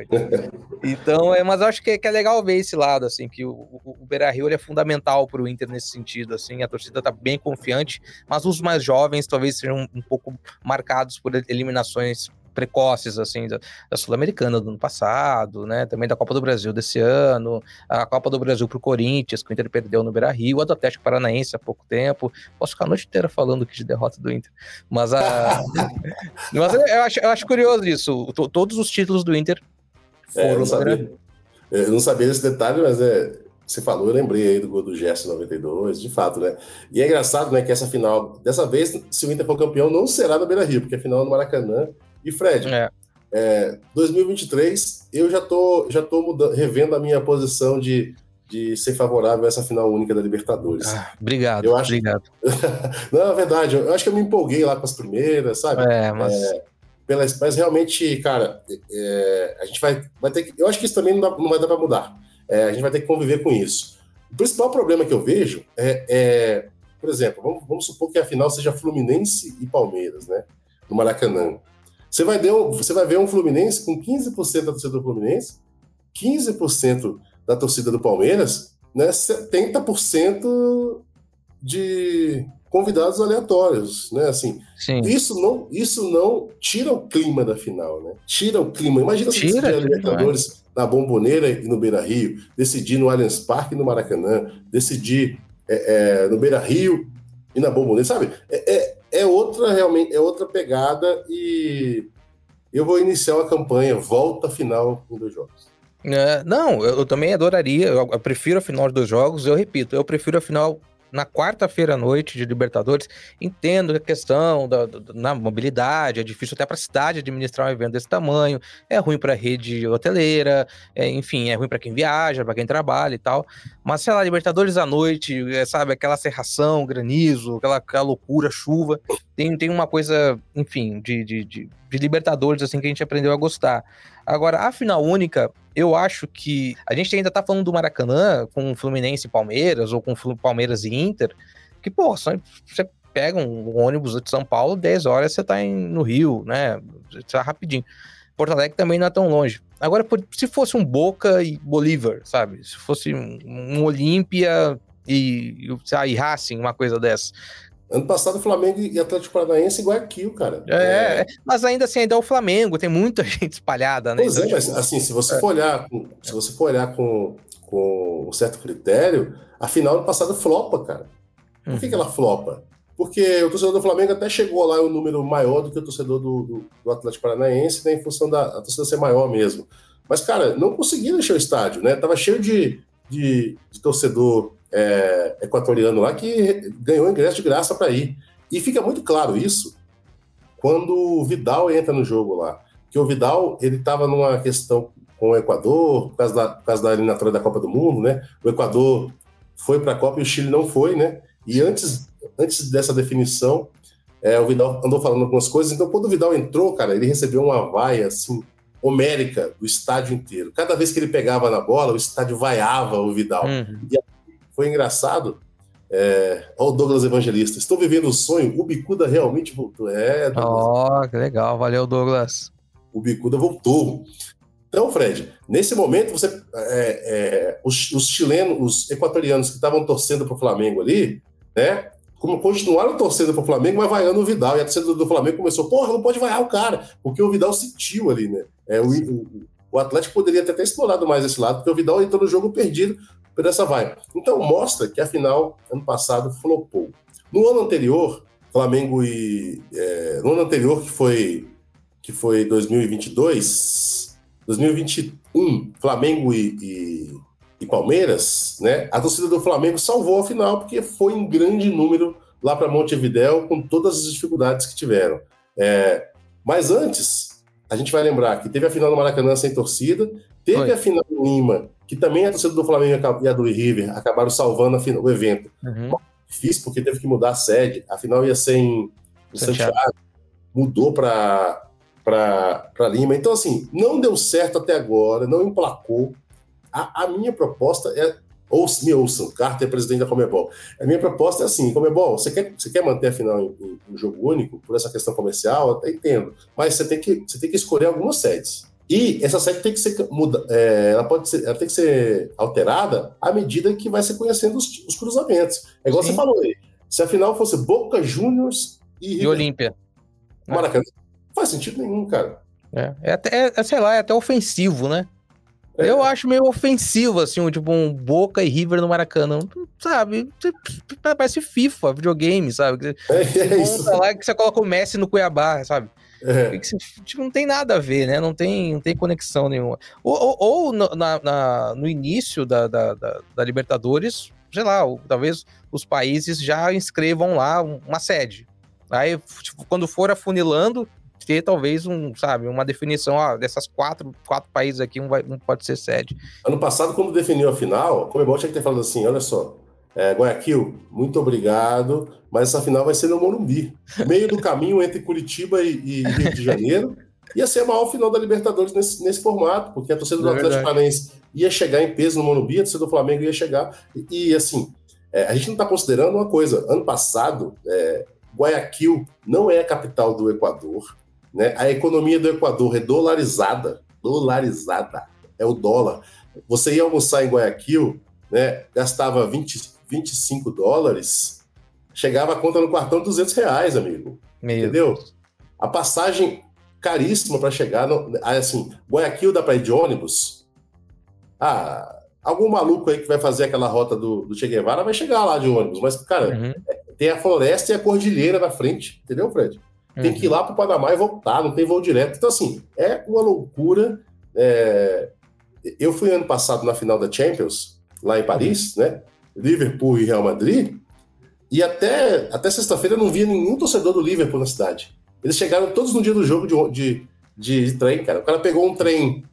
Então, é, mas eu acho que é, que é legal ver esse lado, assim, que o, o, o Beira Rio é fundamental para o Inter nesse sentido, assim, a torcida está bem confiante, mas os mais jovens talvez sejam um pouco marcados por eliminações precoces, assim, da, da Sul-Americana do ano passado, né? Também da Copa do Brasil desse ano, a Copa do Brasil pro Corinthians, que o Inter perdeu no Beira-Rio, a do Atlético Paranaense há pouco tempo. Posso ficar a noite inteira falando aqui de derrota do Inter. Mas, a... Mas eu, acho, eu acho curioso isso. Todos os títulos do Inter foram é, eu, não sabia, eu não sabia desse detalhe, mas é, você falou, eu lembrei aí do gol do Gerson 92, de fato, né? E é engraçado, né, que essa final, dessa vez, se o Inter for campeão, não será no Beira Rio, porque a final é no Maracanã e Fred, é. É, 2023 eu já tô, já tô mudando, revendo a minha posição de, de ser favorável a essa final única da Libertadores. Ah, obrigado, eu acho... obrigado. Não, é verdade, eu acho que eu me empolguei lá com as primeiras, sabe? É, mas... É, pelas, mas realmente, cara, é, a gente vai, vai ter que. Eu acho que isso também não, dá, não vai dar para mudar. É, a gente vai ter que conviver com isso. O principal problema que eu vejo é, é por exemplo, vamos, vamos, supor que a final seja Fluminense e Palmeiras, né? No Maracanã. Você vai, ver, você vai ver um Fluminense com 15% da torcida do Fluminense, 15% da torcida do Palmeiras, né, 70% de convidados aleatórios, né? Assim, Sim. isso não, isso não tira o clima da final, né? Tira o clima. Imagina se tira, a Libertadores na Bomboneira e no Beira Rio, decidir no Allianz Parque e no Maracanã, decidir é, é, no Beira Rio e na Bomboneira, sabe? É, é outra realmente é outra pegada e eu vou iniciar uma campanha volta final em dois jogos. É, não, eu, eu, também adoraria. Eu, eu, prefiro a final de dois jogos. Eu repito, eu prefiro a final na quarta-feira à noite de Libertadores, entendo a questão da, da mobilidade, é difícil até para a cidade administrar um evento desse tamanho, é ruim para a rede hoteleira, é, enfim, é ruim para quem viaja, para quem trabalha e tal. Mas, sei lá, Libertadores à noite, é, sabe, aquela serração, granizo, aquela, aquela loucura, chuva, tem, tem uma coisa, enfim, de, de, de, de Libertadores, assim, que a gente aprendeu a gostar. Agora, a final única, eu acho que a gente ainda tá falando do Maracanã com Fluminense e Palmeiras, ou com Palmeiras e Inter, que, pô, você pega um ônibus de São Paulo, 10 horas você tá em, no Rio, né? Você tá rapidinho. Porto Alegre também não é tão longe. Agora, se fosse um Boca e Bolívar, sabe? Se fosse um, um Olímpia e, e, e Racing, uma coisa dessa. Ano passado, Flamengo e Atlético Paranaense igual aquilo, cara. É, é, mas ainda assim, ainda é o Flamengo, tem muita gente espalhada, né? Pois então, é, mas tipo, assim, se você é. for olhar, se você for olhar com, com um certo critério, a final do passado flopa, cara. Por uhum. que, que ela flopa? Porque o torcedor do Flamengo até chegou lá em um número maior do que o torcedor do, do, do Atlético Paranaense, né, em função da torcida ser maior mesmo. Mas, cara, não conseguiram encher o estádio, né? Tava cheio de, de, de torcedor é, equatoriano lá que ganhou ingresso de graça para ir. E fica muito claro isso quando o Vidal entra no jogo lá. Que o Vidal ele estava numa questão com o Equador, por causa da, por causa da eliminatória da Copa do Mundo, né? O Equador foi para a Copa e o Chile não foi, né? E antes, antes dessa definição, é, o Vidal andou falando algumas coisas. Então, quando o Vidal entrou, cara, ele recebeu uma vaia assim homérica do estádio inteiro. Cada vez que ele pegava na bola, o estádio vaiava o Vidal. Uhum. E foi engraçado. É, o Douglas Evangelista. Estou vivendo o sonho. O Bicuda realmente voltou. É, Ó, oh, que legal. Valeu, Douglas. O Bicuda voltou. Então, Fred, nesse momento, você, é, é, os, os, chilenos, os equatorianos que estavam torcendo para o Flamengo ali, né? Como continuaram torcendo para o Flamengo, mas vaiando o Vidal. E a torcida do Flamengo começou, porra, não pode vaiar o cara, porque o Vidal sentiu ali, né? É, o, o, o Atlético poderia ter até explorado mais esse lado, porque o Vidal entrou no jogo perdido, por essa vibe. Então mostra que a final, ano passado, flopou. No ano anterior, Flamengo e. É, no ano anterior, que foi que foi 2022, 2021, Flamengo e, e, e, Palmeiras, né? A torcida do Flamengo salvou a final porque foi em grande número lá para Montevidéu com todas as dificuldades que tiveram. É, mas antes, a gente vai lembrar que teve a final do Maracanã sem torcida, teve foi. a final em Lima, que também a torcida do Flamengo e a do River acabaram salvando final, o evento. Uhum. Difícil porque teve que mudar a sede, a final ia ser em, em Santiago. Santiago, mudou para Lima. Então, assim, não deu certo até agora, não emplacou. A, a minha proposta é. Ou me ouçam, Carter, presidente da Comebol. A minha proposta é assim: Comebol, você quer, você quer manter a final em, em, em jogo único, por essa questão comercial? Até entendo. Mas você tem que, você tem que escolher algumas sedes. E essa sede tem que ser muda, é, ela pode ser, ela tem que ser alterada à medida que vai se conhecendo os, os cruzamentos. É igual Sim. você falou aí. Se a final fosse Boca Juniors e, e Olímpia. Maracanã, faz sentido nenhum, cara. É, é até, é, sei lá, é até ofensivo, né? É. Eu acho meio ofensivo, assim, tipo um Boca e River no Maracanã, sabe? Parece FIFA, videogame, sabe? É, é isso. lá que você coloca o Messi no Cuiabá, sabe? É. Tipo, não tem nada a ver, né? Não tem, não tem conexão nenhuma. Ou, ou, ou no, na, na, no início da, da, da, da Libertadores, sei lá, ou, talvez os países já inscrevam lá uma sede. Aí, tipo, quando for afunilando, ter talvez um, sabe, uma definição, ó, dessas quatro, quatro países aqui, um, vai, um pode ser sede. Ano passado, quando definiu a final, o Comebol tinha que ter falado assim, olha só, é, Guayaquil, muito obrigado, mas essa final vai ser no Morumbi. Meio do caminho entre Curitiba e, e Rio de Janeiro, ia ser a maior final da Libertadores nesse, nesse formato, porque a torcida do é Atlético Paranaense ia chegar em peso no Morumbi, a torcida do Flamengo ia chegar, e, e assim, é, a gente não está considerando uma coisa, ano passado, é, Guayaquil não é a capital do Equador, né? A economia do Equador é dolarizada, dolarizada, é o dólar. Você ia almoçar em Guayaquil, né? gastava 20, 25 dólares, chegava a conta no cartão 200 reais, amigo. Meu entendeu? Deus. A passagem caríssima para chegar, no, assim, Guayaquil dá para ir de ônibus. Ah, algum maluco aí que vai fazer aquela rota do, do Che Guevara vai chegar lá de ônibus, mas, cara, uhum. tem a floresta e a cordilheira na frente, entendeu, Fred? Tem que ir lá para o Panamá e voltar, não tem voo direto. Então, assim, é uma loucura. É... Eu fui ano passado na final da Champions, lá em Paris, né? Liverpool e Real Madrid, e até, até sexta-feira eu não via nenhum torcedor do Liverpool na cidade. Eles chegaram todos no dia do jogo de, de, de, trem, cara. O cara pegou um trem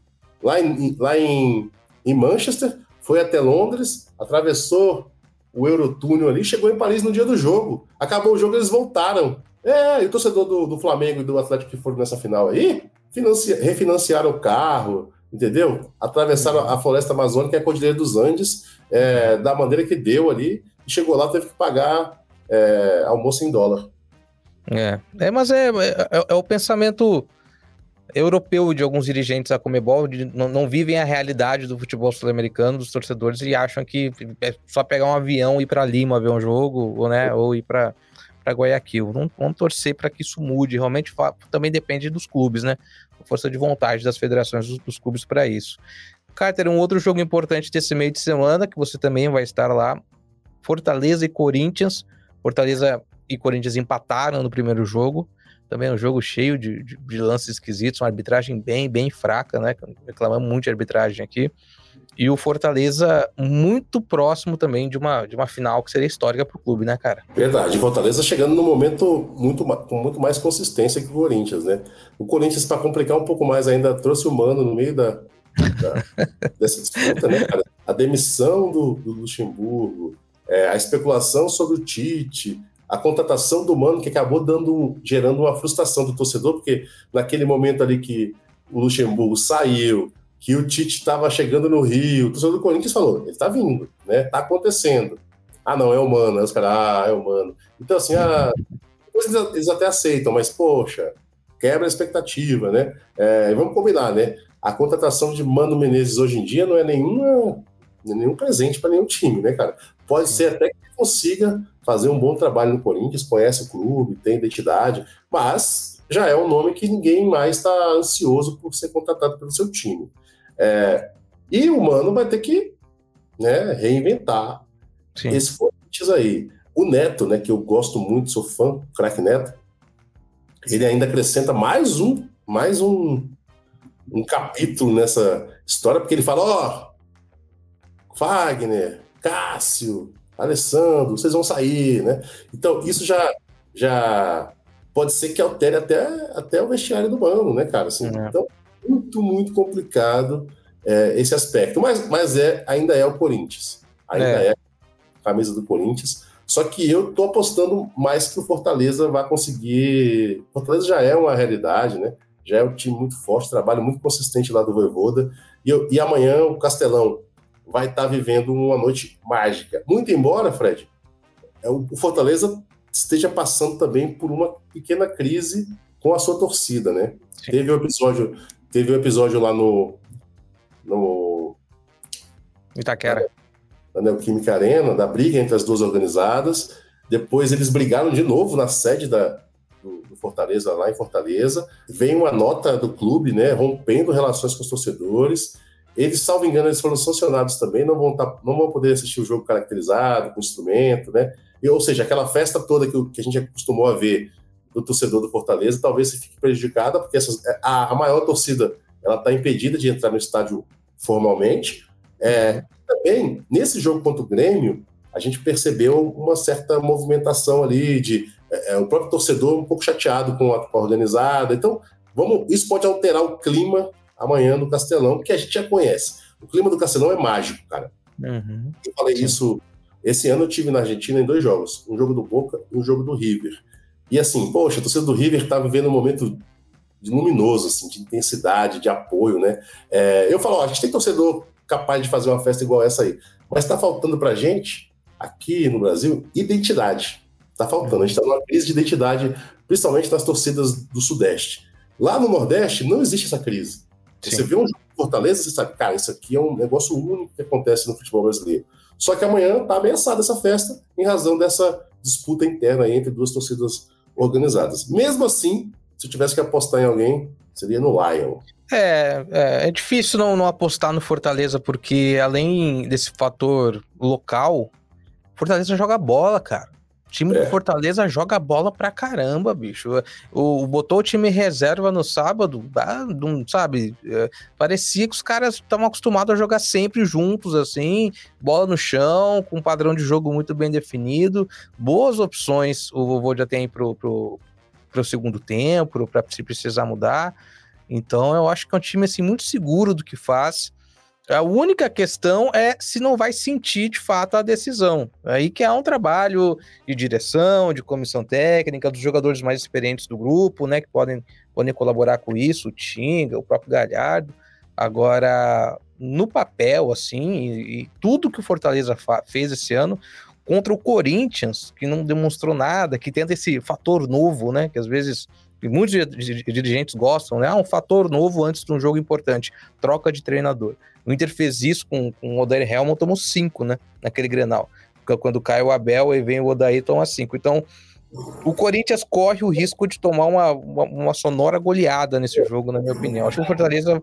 lá em, lá em, em Manchester, foi até Londres, atravessou o Eurotúnel ali, chegou em Paris no dia do jogo. Acabou o jogo, eles voltaram. É, e o torcedor do, do Flamengo e do Atlético que foram nessa final aí, financia, refinanciaram o carro, entendeu? Atravessaram a floresta amazônica e a Cordilheira dos Andes é, da maneira que deu ali, e chegou lá teve que pagar é, almoço em dólar. É, é mas é, é, é, o pensamento europeu de alguns dirigentes da Comebol, de, não, não, vivem a realidade do futebol sul-americano, dos torcedores, e acham que é só pegar um avião e ir para Lima ver um jogo, ou, né, ou ir para para Guayaquil. Vamos, vamos torcer para que isso mude. Realmente também depende dos clubes, né? Força de vontade das federações dos, dos clubes para isso. Carter, um outro jogo importante desse meio de semana, que você também vai estar lá. Fortaleza e Corinthians. Fortaleza e Corinthians empataram no primeiro jogo. Também é um jogo cheio de, de, de lances esquisitos, uma arbitragem bem, bem fraca, né? Reclamamos muito de arbitragem aqui e o Fortaleza muito próximo também de uma, de uma final que seria histórica para o clube, né, cara? Verdade. Fortaleza chegando no momento muito, com muito mais consistência que o Corinthians, né? O Corinthians, para complicar um pouco mais ainda, trouxe o Mano no meio da, da dessa disputa, né, cara? A demissão do, do Luxemburgo, é, a especulação sobre o Tite, a contratação do Mano, que acabou dando, gerando uma frustração do torcedor, porque naquele momento ali que o Luxemburgo saiu, que o Tite estava chegando no Rio. O torcedor do Corinthians falou: ele está vindo, né? Está acontecendo. Ah, não, é humano. Aí os caras, ah, é humano. Então, assim, ah, eles até aceitam, mas, poxa, quebra a expectativa, né? É, vamos combinar, né? A contratação de Mano Menezes hoje em dia não é nenhuma, nenhum presente para nenhum time, né, cara? Pode ser até que consiga fazer um bom trabalho no Corinthians, conhece o clube, tem identidade, mas já é um nome que ninguém mais está ansioso por ser contratado pelo seu time. É, e o Mano vai ter que né, reinventar Sim. esse Corinthians aí. O Neto, né, que eu gosto muito, sou fã, craque Neto, ele ainda acrescenta mais um mais um, um capítulo nessa história, porque ele fala: ó, oh, Wagner, Cássio, Alessandro, vocês vão sair, né? Então, isso já, já pode ser que altere até, até o vestiário do Mano, né, cara? Assim, é. Então, muito, muito complicado é, esse aspecto. Mas, mas é, ainda é o Corinthians. Ainda é. é a camisa do Corinthians. Só que eu tô apostando mais que o Fortaleza vai conseguir. Fortaleza já é uma realidade, né? Já é um time muito forte, trabalho muito consistente lá do Voivoda. E, eu, e amanhã o Castelão vai estar tá vivendo uma noite mágica. Muito embora, Fred, é, o Fortaleza esteja passando também por uma pequena crise com a sua torcida, né? Teve um episódio, teve um episódio lá no no Itaquera, na Neoquímica Arena, da briga entre as duas organizadas. Depois eles brigaram de novo na sede da, do, do, Fortaleza, lá em Fortaleza. Vem uma nota do clube, né, rompendo relações com os torcedores. Eles, salvo engano, eles foram sancionados também, não vão, tá, não vão poder assistir o jogo caracterizado, com instrumento, né? E, ou seja, aquela festa toda que, que, a gente acostumou a ver do torcedor do Fortaleza, talvez se fique prejudicada, porque essas, a, a maior torcida ela está impedida de entrar no estádio formalmente. É, também, nesse jogo contra o Grêmio, a gente percebeu uma certa movimentação ali de é, é, o próprio torcedor um pouco chateado com a, com a organizada. Então, vamos, isso pode alterar o clima amanhã no Castelão, que a gente já conhece. O clima do Castelão é mágico, cara. Uhum. Eu falei Sim. isso. Esse ano eu tive na Argentina em dois jogos: um jogo do Boca e um jogo do River. E assim, poxa, a torcida do River tá vivendo um momento luminoso, assim, de intensidade, de apoio, né? É, eu falo, ó, a gente tem torcedor capaz de fazer uma festa igual essa aí, mas está faltando para gente, aqui no Brasil, identidade. Está faltando, a gente está numa crise de identidade, principalmente nas torcidas do Sudeste. Lá no Nordeste não existe essa crise. Sim. Você vê um jogo de Fortaleza, você sabe, cara, isso aqui é um negócio único que acontece no futebol brasileiro. Só que amanhã está ameaçada essa festa em razão dessa disputa interna entre duas torcidas organizadas. Mesmo assim, se eu tivesse que apostar em alguém, seria no Lion. É, é, é, difícil não, não apostar no Fortaleza, porque além desse fator local, Fortaleza joga bola, cara. O time é. do Fortaleza joga bola pra caramba, bicho. O, o botou o time reserva no sábado, ah, não, sabe? É, parecia que os caras estavam acostumados a jogar sempre juntos, assim, bola no chão, com um padrão de jogo muito bem definido. Boas opções o vovô já tem pro, pro, para o segundo tempo, para se precisar mudar. Então eu acho que é um time assim, muito seguro do que faz. A única questão é se não vai sentir de fato a decisão. Aí que há um trabalho de direção, de comissão técnica, dos jogadores mais experientes do grupo, né, que podem, podem colaborar com isso, o Tinga, o próprio Galhardo. Agora, no papel, assim, e, e tudo que o Fortaleza fez esse ano, contra o Corinthians, que não demonstrou nada, que tenta esse fator novo, né? Que às vezes muitos dirigentes gostam, né? Ah, um fator novo antes de um jogo importante, troca de treinador. O Inter fez isso com, com o Odair Helman, tomou cinco, né? Naquele Grenal. Quando cai o Abel e vem o Odair, toma cinco. Então, o Corinthians corre o risco de tomar uma, uma, uma sonora goleada nesse jogo, na minha opinião. Acho que o Fortaleza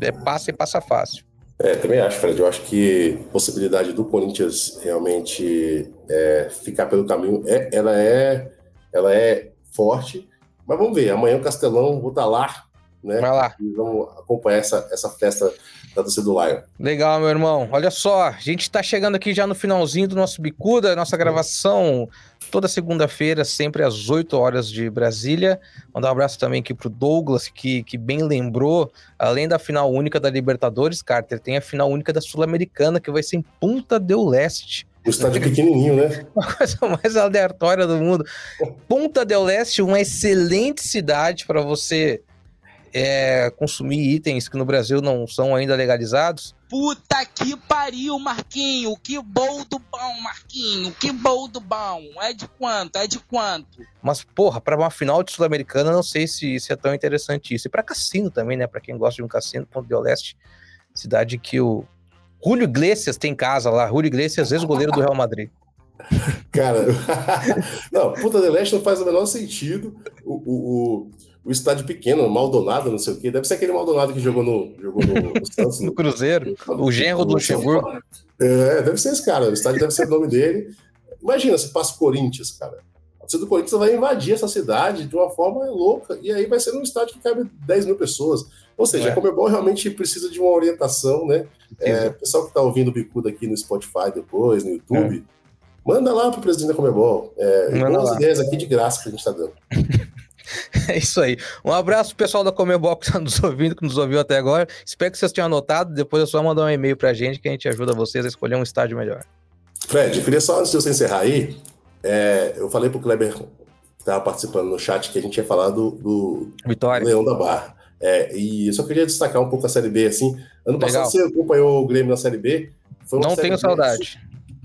é, passa e passa fácil. É, também acho, Fred. Eu acho que a possibilidade do Corinthians realmente é, ficar pelo caminho, é, ela, é, ela é forte. Mas vamos ver. Amanhã o Castelão, vou estar lá, né? Vai lá. E vamos acompanhar essa, essa festa da torcida do Lion. Legal, meu irmão. Olha só, a gente está chegando aqui já no finalzinho do nosso Bicuda, nossa gravação toda segunda-feira, sempre às 8 horas de Brasília. Mandar um abraço também aqui pro Douglas, que, que bem lembrou, além da final única da Libertadores, Carter, tem a final única da Sul-Americana, que vai ser em Punta del Leste. O estádio pequenininho, né? Uma coisa mais aleatória do mundo. Punta del Leste, uma excelente cidade para você é, consumir itens que no Brasil não são ainda legalizados. Puta que pariu, Marquinho! Que bom do bom, Marquinho! Que bom do bom! É de quanto? É de quanto? Mas, porra, para uma final de Sul-Americana, não sei se, se é tão interessante isso. E para cassino também, né? Para quem gosta de um cassino, Ponto de Leste, cidade que o Julio Iglesias tem casa lá. Julio Iglesias, ex-goleiro do Real Madrid. Cara, não, Puta del Leste não faz o menor sentido. O, o, o estádio pequeno, Maldonado, não sei o quê. Deve ser aquele Maldonado que jogou no, jogou no, no Santos. no Cruzeiro, no, o genro do Luxemburgo. É, deve ser esse cara. O estádio deve ser o nome dele. Imagina se passa o Corinthians, cara. A torcida do Corinthians vai invadir essa cidade de uma forma louca, e aí vai ser um estádio que cabe 10 mil pessoas. Ou seja, é. a Comebol realmente precisa de uma orientação, né? É, pessoal que está ouvindo o Bicuda aqui no Spotify depois, no YouTube, é. manda lá para o presidente da Comebol. É, as ideias aqui de graça que a gente está dando. É isso aí. Um abraço pessoal da Comebol que está nos ouvindo, que nos ouviu até agora. Espero que vocês tenham anotado. Depois é só mandar um e-mail para a gente que a gente ajuda vocês a escolher um estádio melhor. Fred, eu queria só, antes de você encerrar aí, é, eu falei pro Kleber que estava participando no chat que a gente ia falar do, do Vitória. Leão da Barra. É, e eu só queria destacar um pouco a Série B, assim. Ano Legal. passado você acompanhou o Grêmio na Série B. Não tenho B, saudade.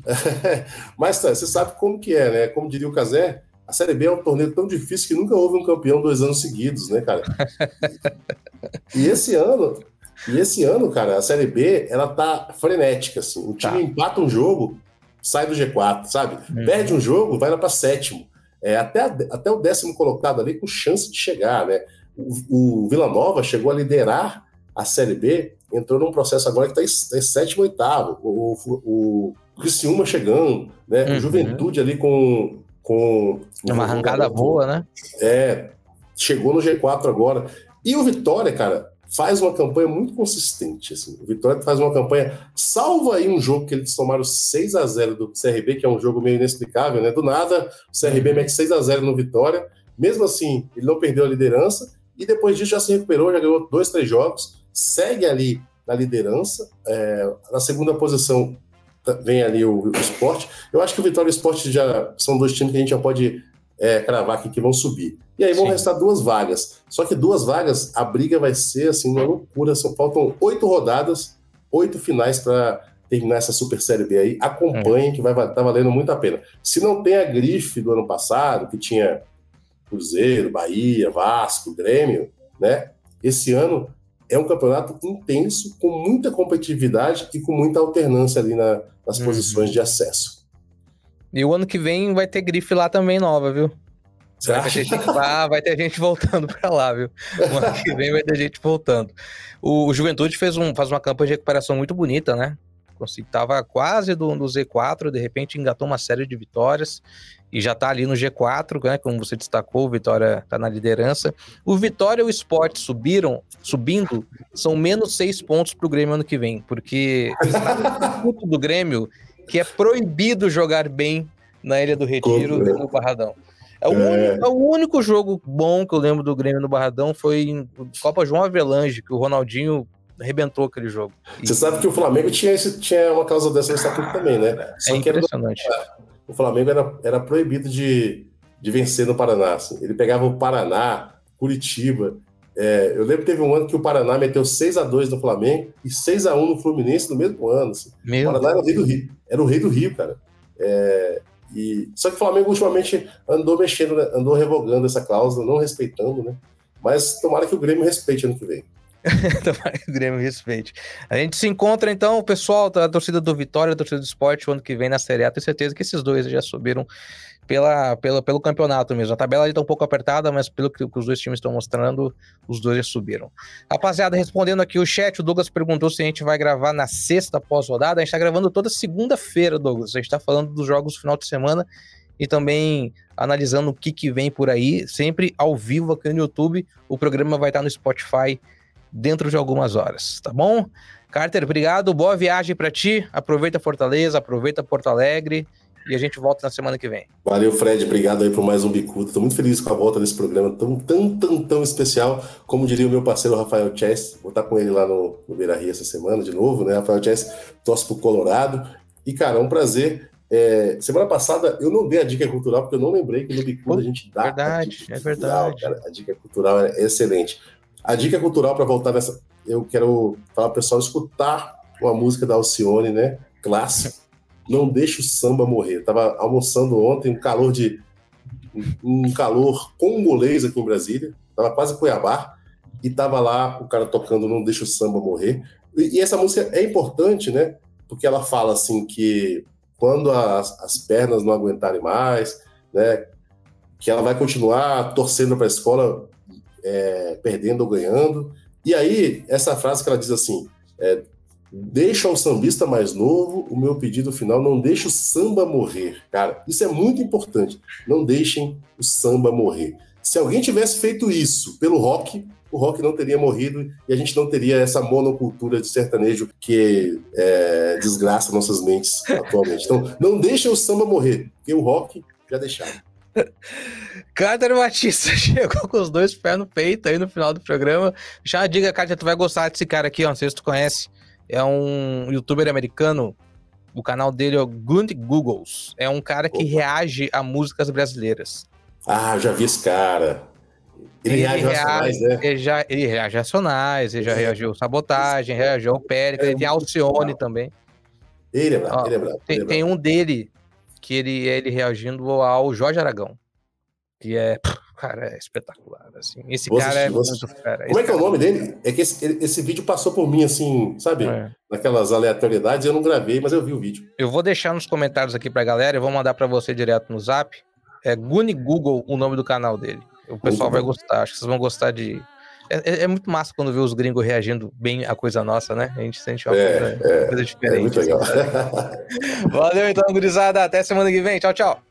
Mas tá, você sabe como que é, né? Como diria o Casé, a Série B é um torneio tão difícil que nunca houve um campeão dois anos seguidos, né, cara? e esse ano, e esse ano, cara, a Série B, ela tá frenética, assim. O time tá. empata um jogo, sai do G4, sabe? Uhum. Perde um jogo, vai lá para sétimo. É, até, até o décimo colocado ali com chance de chegar, né? O, o Vila Nova chegou a liderar a Série B, entrou num processo agora que está em, em sétimo, oitavo. O, o, o Criciúma chegando, né? Uhum. O Juventude ali com. com Uma arrancada boa, né? É, chegou no G4 agora. E o Vitória, cara, faz uma campanha muito consistente. Assim. O Vitória faz uma campanha, salva aí um jogo que eles tomaram 6 a 0 do CRB, que é um jogo meio inexplicável, né? Do nada, o CRB mete 6 a 0 no Vitória. Mesmo assim, ele não perdeu a liderança e depois disso já se recuperou, já ganhou dois, três jogos, segue ali na liderança. É, na segunda posição vem ali o, o esporte. Eu acho que o Vitória e o esporte já são dois times que a gente já pode é, cravar aqui que vão subir. E aí vão Sim. restar duas vagas. Só que duas vagas, a briga vai ser assim, uma loucura. São, faltam oito rodadas, oito finais para terminar essa Super Série B aí. Acompanhem, que vai estar tá valendo muito a pena. Se não tem a grife do ano passado, que tinha Cruzeiro, Bahia, Vasco, Grêmio, né? Esse ano é um campeonato intenso, com muita competitividade e com muita alternância ali na, nas uhum. posições de acesso. E o ano que vem vai ter grife lá também nova, viu? Vai ter, gente, ah, vai ter gente voltando para lá, viu? O ano que vem vai ter gente voltando. O, o Juventude fez um, faz uma campanha de recuperação muito bonita, né? Tava quase do, do Z4, de repente engatou uma série de vitórias e já tá ali no G4, né? Como você destacou, o Vitória tá na liderança. O Vitória e o Sport subiram, subindo, são menos seis pontos pro Grêmio ano que vem, porque está no do Grêmio que é proibido jogar bem na Ilha do Retiro e no Barradão. É o, é. Único, é o, único, jogo bom que eu lembro do Grêmio no Barradão foi em Copa João Avelange, que o Ronaldinho arrebentou aquele jogo. Você sabe que o Flamengo tinha, esse, tinha uma causa dessa no estatuto também, né? É Só é impressionante. Era, o Flamengo era, era proibido de, de vencer no Paraná. Assim. Ele pegava o Paraná, Curitiba. É, eu lembro que teve um ano que o Paraná meteu 6 a 2 no Flamengo e 6 a 1 no Fluminense no mesmo ano. Assim. o Paraná era o rei do Rio. Era o rei do Rio, cara. É, e, só que o Flamengo ultimamente andou mexendo, né? andou revogando essa cláusula, não respeitando, né? Mas tomara que o Grêmio respeite ano que vem. que o Grêmio respeite. A gente se encontra então, pessoal da torcida do Vitória, a torcida do esporte, o ano que vem na Série A. Tenho certeza que esses dois já subiram pela, pela, pelo campeonato mesmo. A tabela está um pouco apertada, mas pelo que, que os dois times estão mostrando, os dois já subiram. Rapaziada, respondendo aqui o chat, o Douglas perguntou se a gente vai gravar na sexta pós-rodada. A gente está gravando toda segunda-feira, Douglas. A gente está falando dos jogos do final de semana e também analisando o que, que vem por aí, sempre ao vivo aqui no YouTube. O programa vai estar no Spotify dentro de algumas horas, tá bom? Carter, obrigado, boa viagem para ti. Aproveita Fortaleza, aproveita Porto Alegre e a gente volta na semana que vem. Valeu, Fred. Obrigado aí por mais um Bicudo. Estou muito feliz com a volta desse programa tão, tão, tão, tão especial. Como diria o meu parceiro Rafael Chess, vou estar com ele lá no, no Beira Rio essa semana de novo, né? Rafael Chess torce pro Colorado. E, cara, é um prazer. É, semana passada eu não dei a dica cultural porque eu não lembrei que no Bicudo a gente dá. Verdade, é verdade. Cara, a dica cultural é excelente. A dica cultural para voltar nessa. Eu quero falar para o pessoal escutar uma música da Alcione, né? Clássico não deixa o samba morrer. Tava almoçando ontem, um calor de um calor congolês aqui em Brasília, tava quase Cuiabá, e tava lá o cara tocando Não Deixa o Samba Morrer. E, e essa música é importante, né? Porque ela fala assim que quando as, as pernas não aguentarem mais, né? Que ela vai continuar torcendo para a escola, é, perdendo ou ganhando. E aí, essa frase que ela diz assim: é, Deixa o sambista mais novo, o meu pedido final, não deixe o samba morrer. Cara, isso é muito importante. Não deixem o samba morrer. Se alguém tivesse feito isso pelo rock, o rock não teria morrido e a gente não teria essa monocultura de sertanejo que é, desgraça nossas mentes atualmente. Então, não deixem o samba morrer, porque o rock já deixaram. Cáter Batista chegou com os dois pés no peito aí no final do programa. Já diga, Cáter, tu vai gostar desse cara aqui, ó, não sei se tu conhece. É um youtuber americano. O canal dele é o Grunt Googles. É um cara que Opa. reage a músicas brasileiras. Ah, já vi esse cara. Ele, ele reage racionais, né? Ele, já, ele reage racionais, ele já é. reagiu sabotagem, reagiu ao Périca, é, ele tem Alcione também. Ele é bravo, Ó, ele é bravo. Tem, ele é tem um dele que ele, ele reagindo ao Jorge Aragão, que é, cara, é espetacular, assim. Esse cara assistir, é muito fera. Como é que é o nome dele? É que esse, esse vídeo passou por mim, assim, sabe? É. Naquelas aleatoriedades, eu não gravei, mas eu vi o vídeo. Eu vou deixar nos comentários aqui pra galera, eu vou mandar para você direto no Zap. É Guni Google o nome do canal dele. O pessoal vai gostar, acho que vocês vão gostar de é, é, é, muito massa quando vê os gringos reagindo bem a coisa nossa, né? A gente sente uma, é, coisa, é, coisa, diferente. Muito legal. Assim. Valeu então, gurizada. Até semana que vem. Tchau, tchau.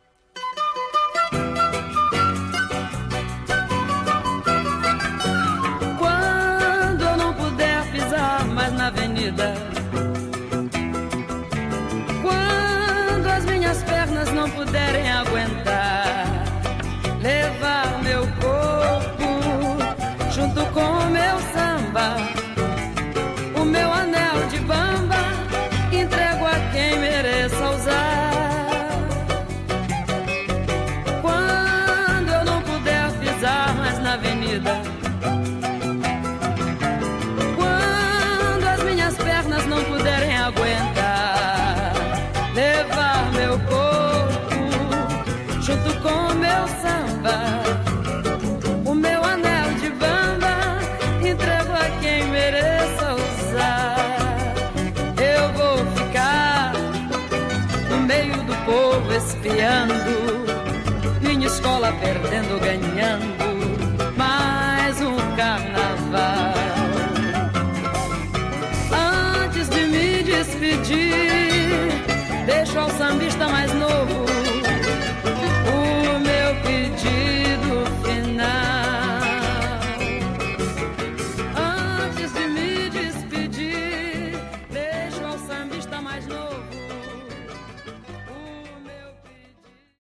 Escola perdendo, ganhando,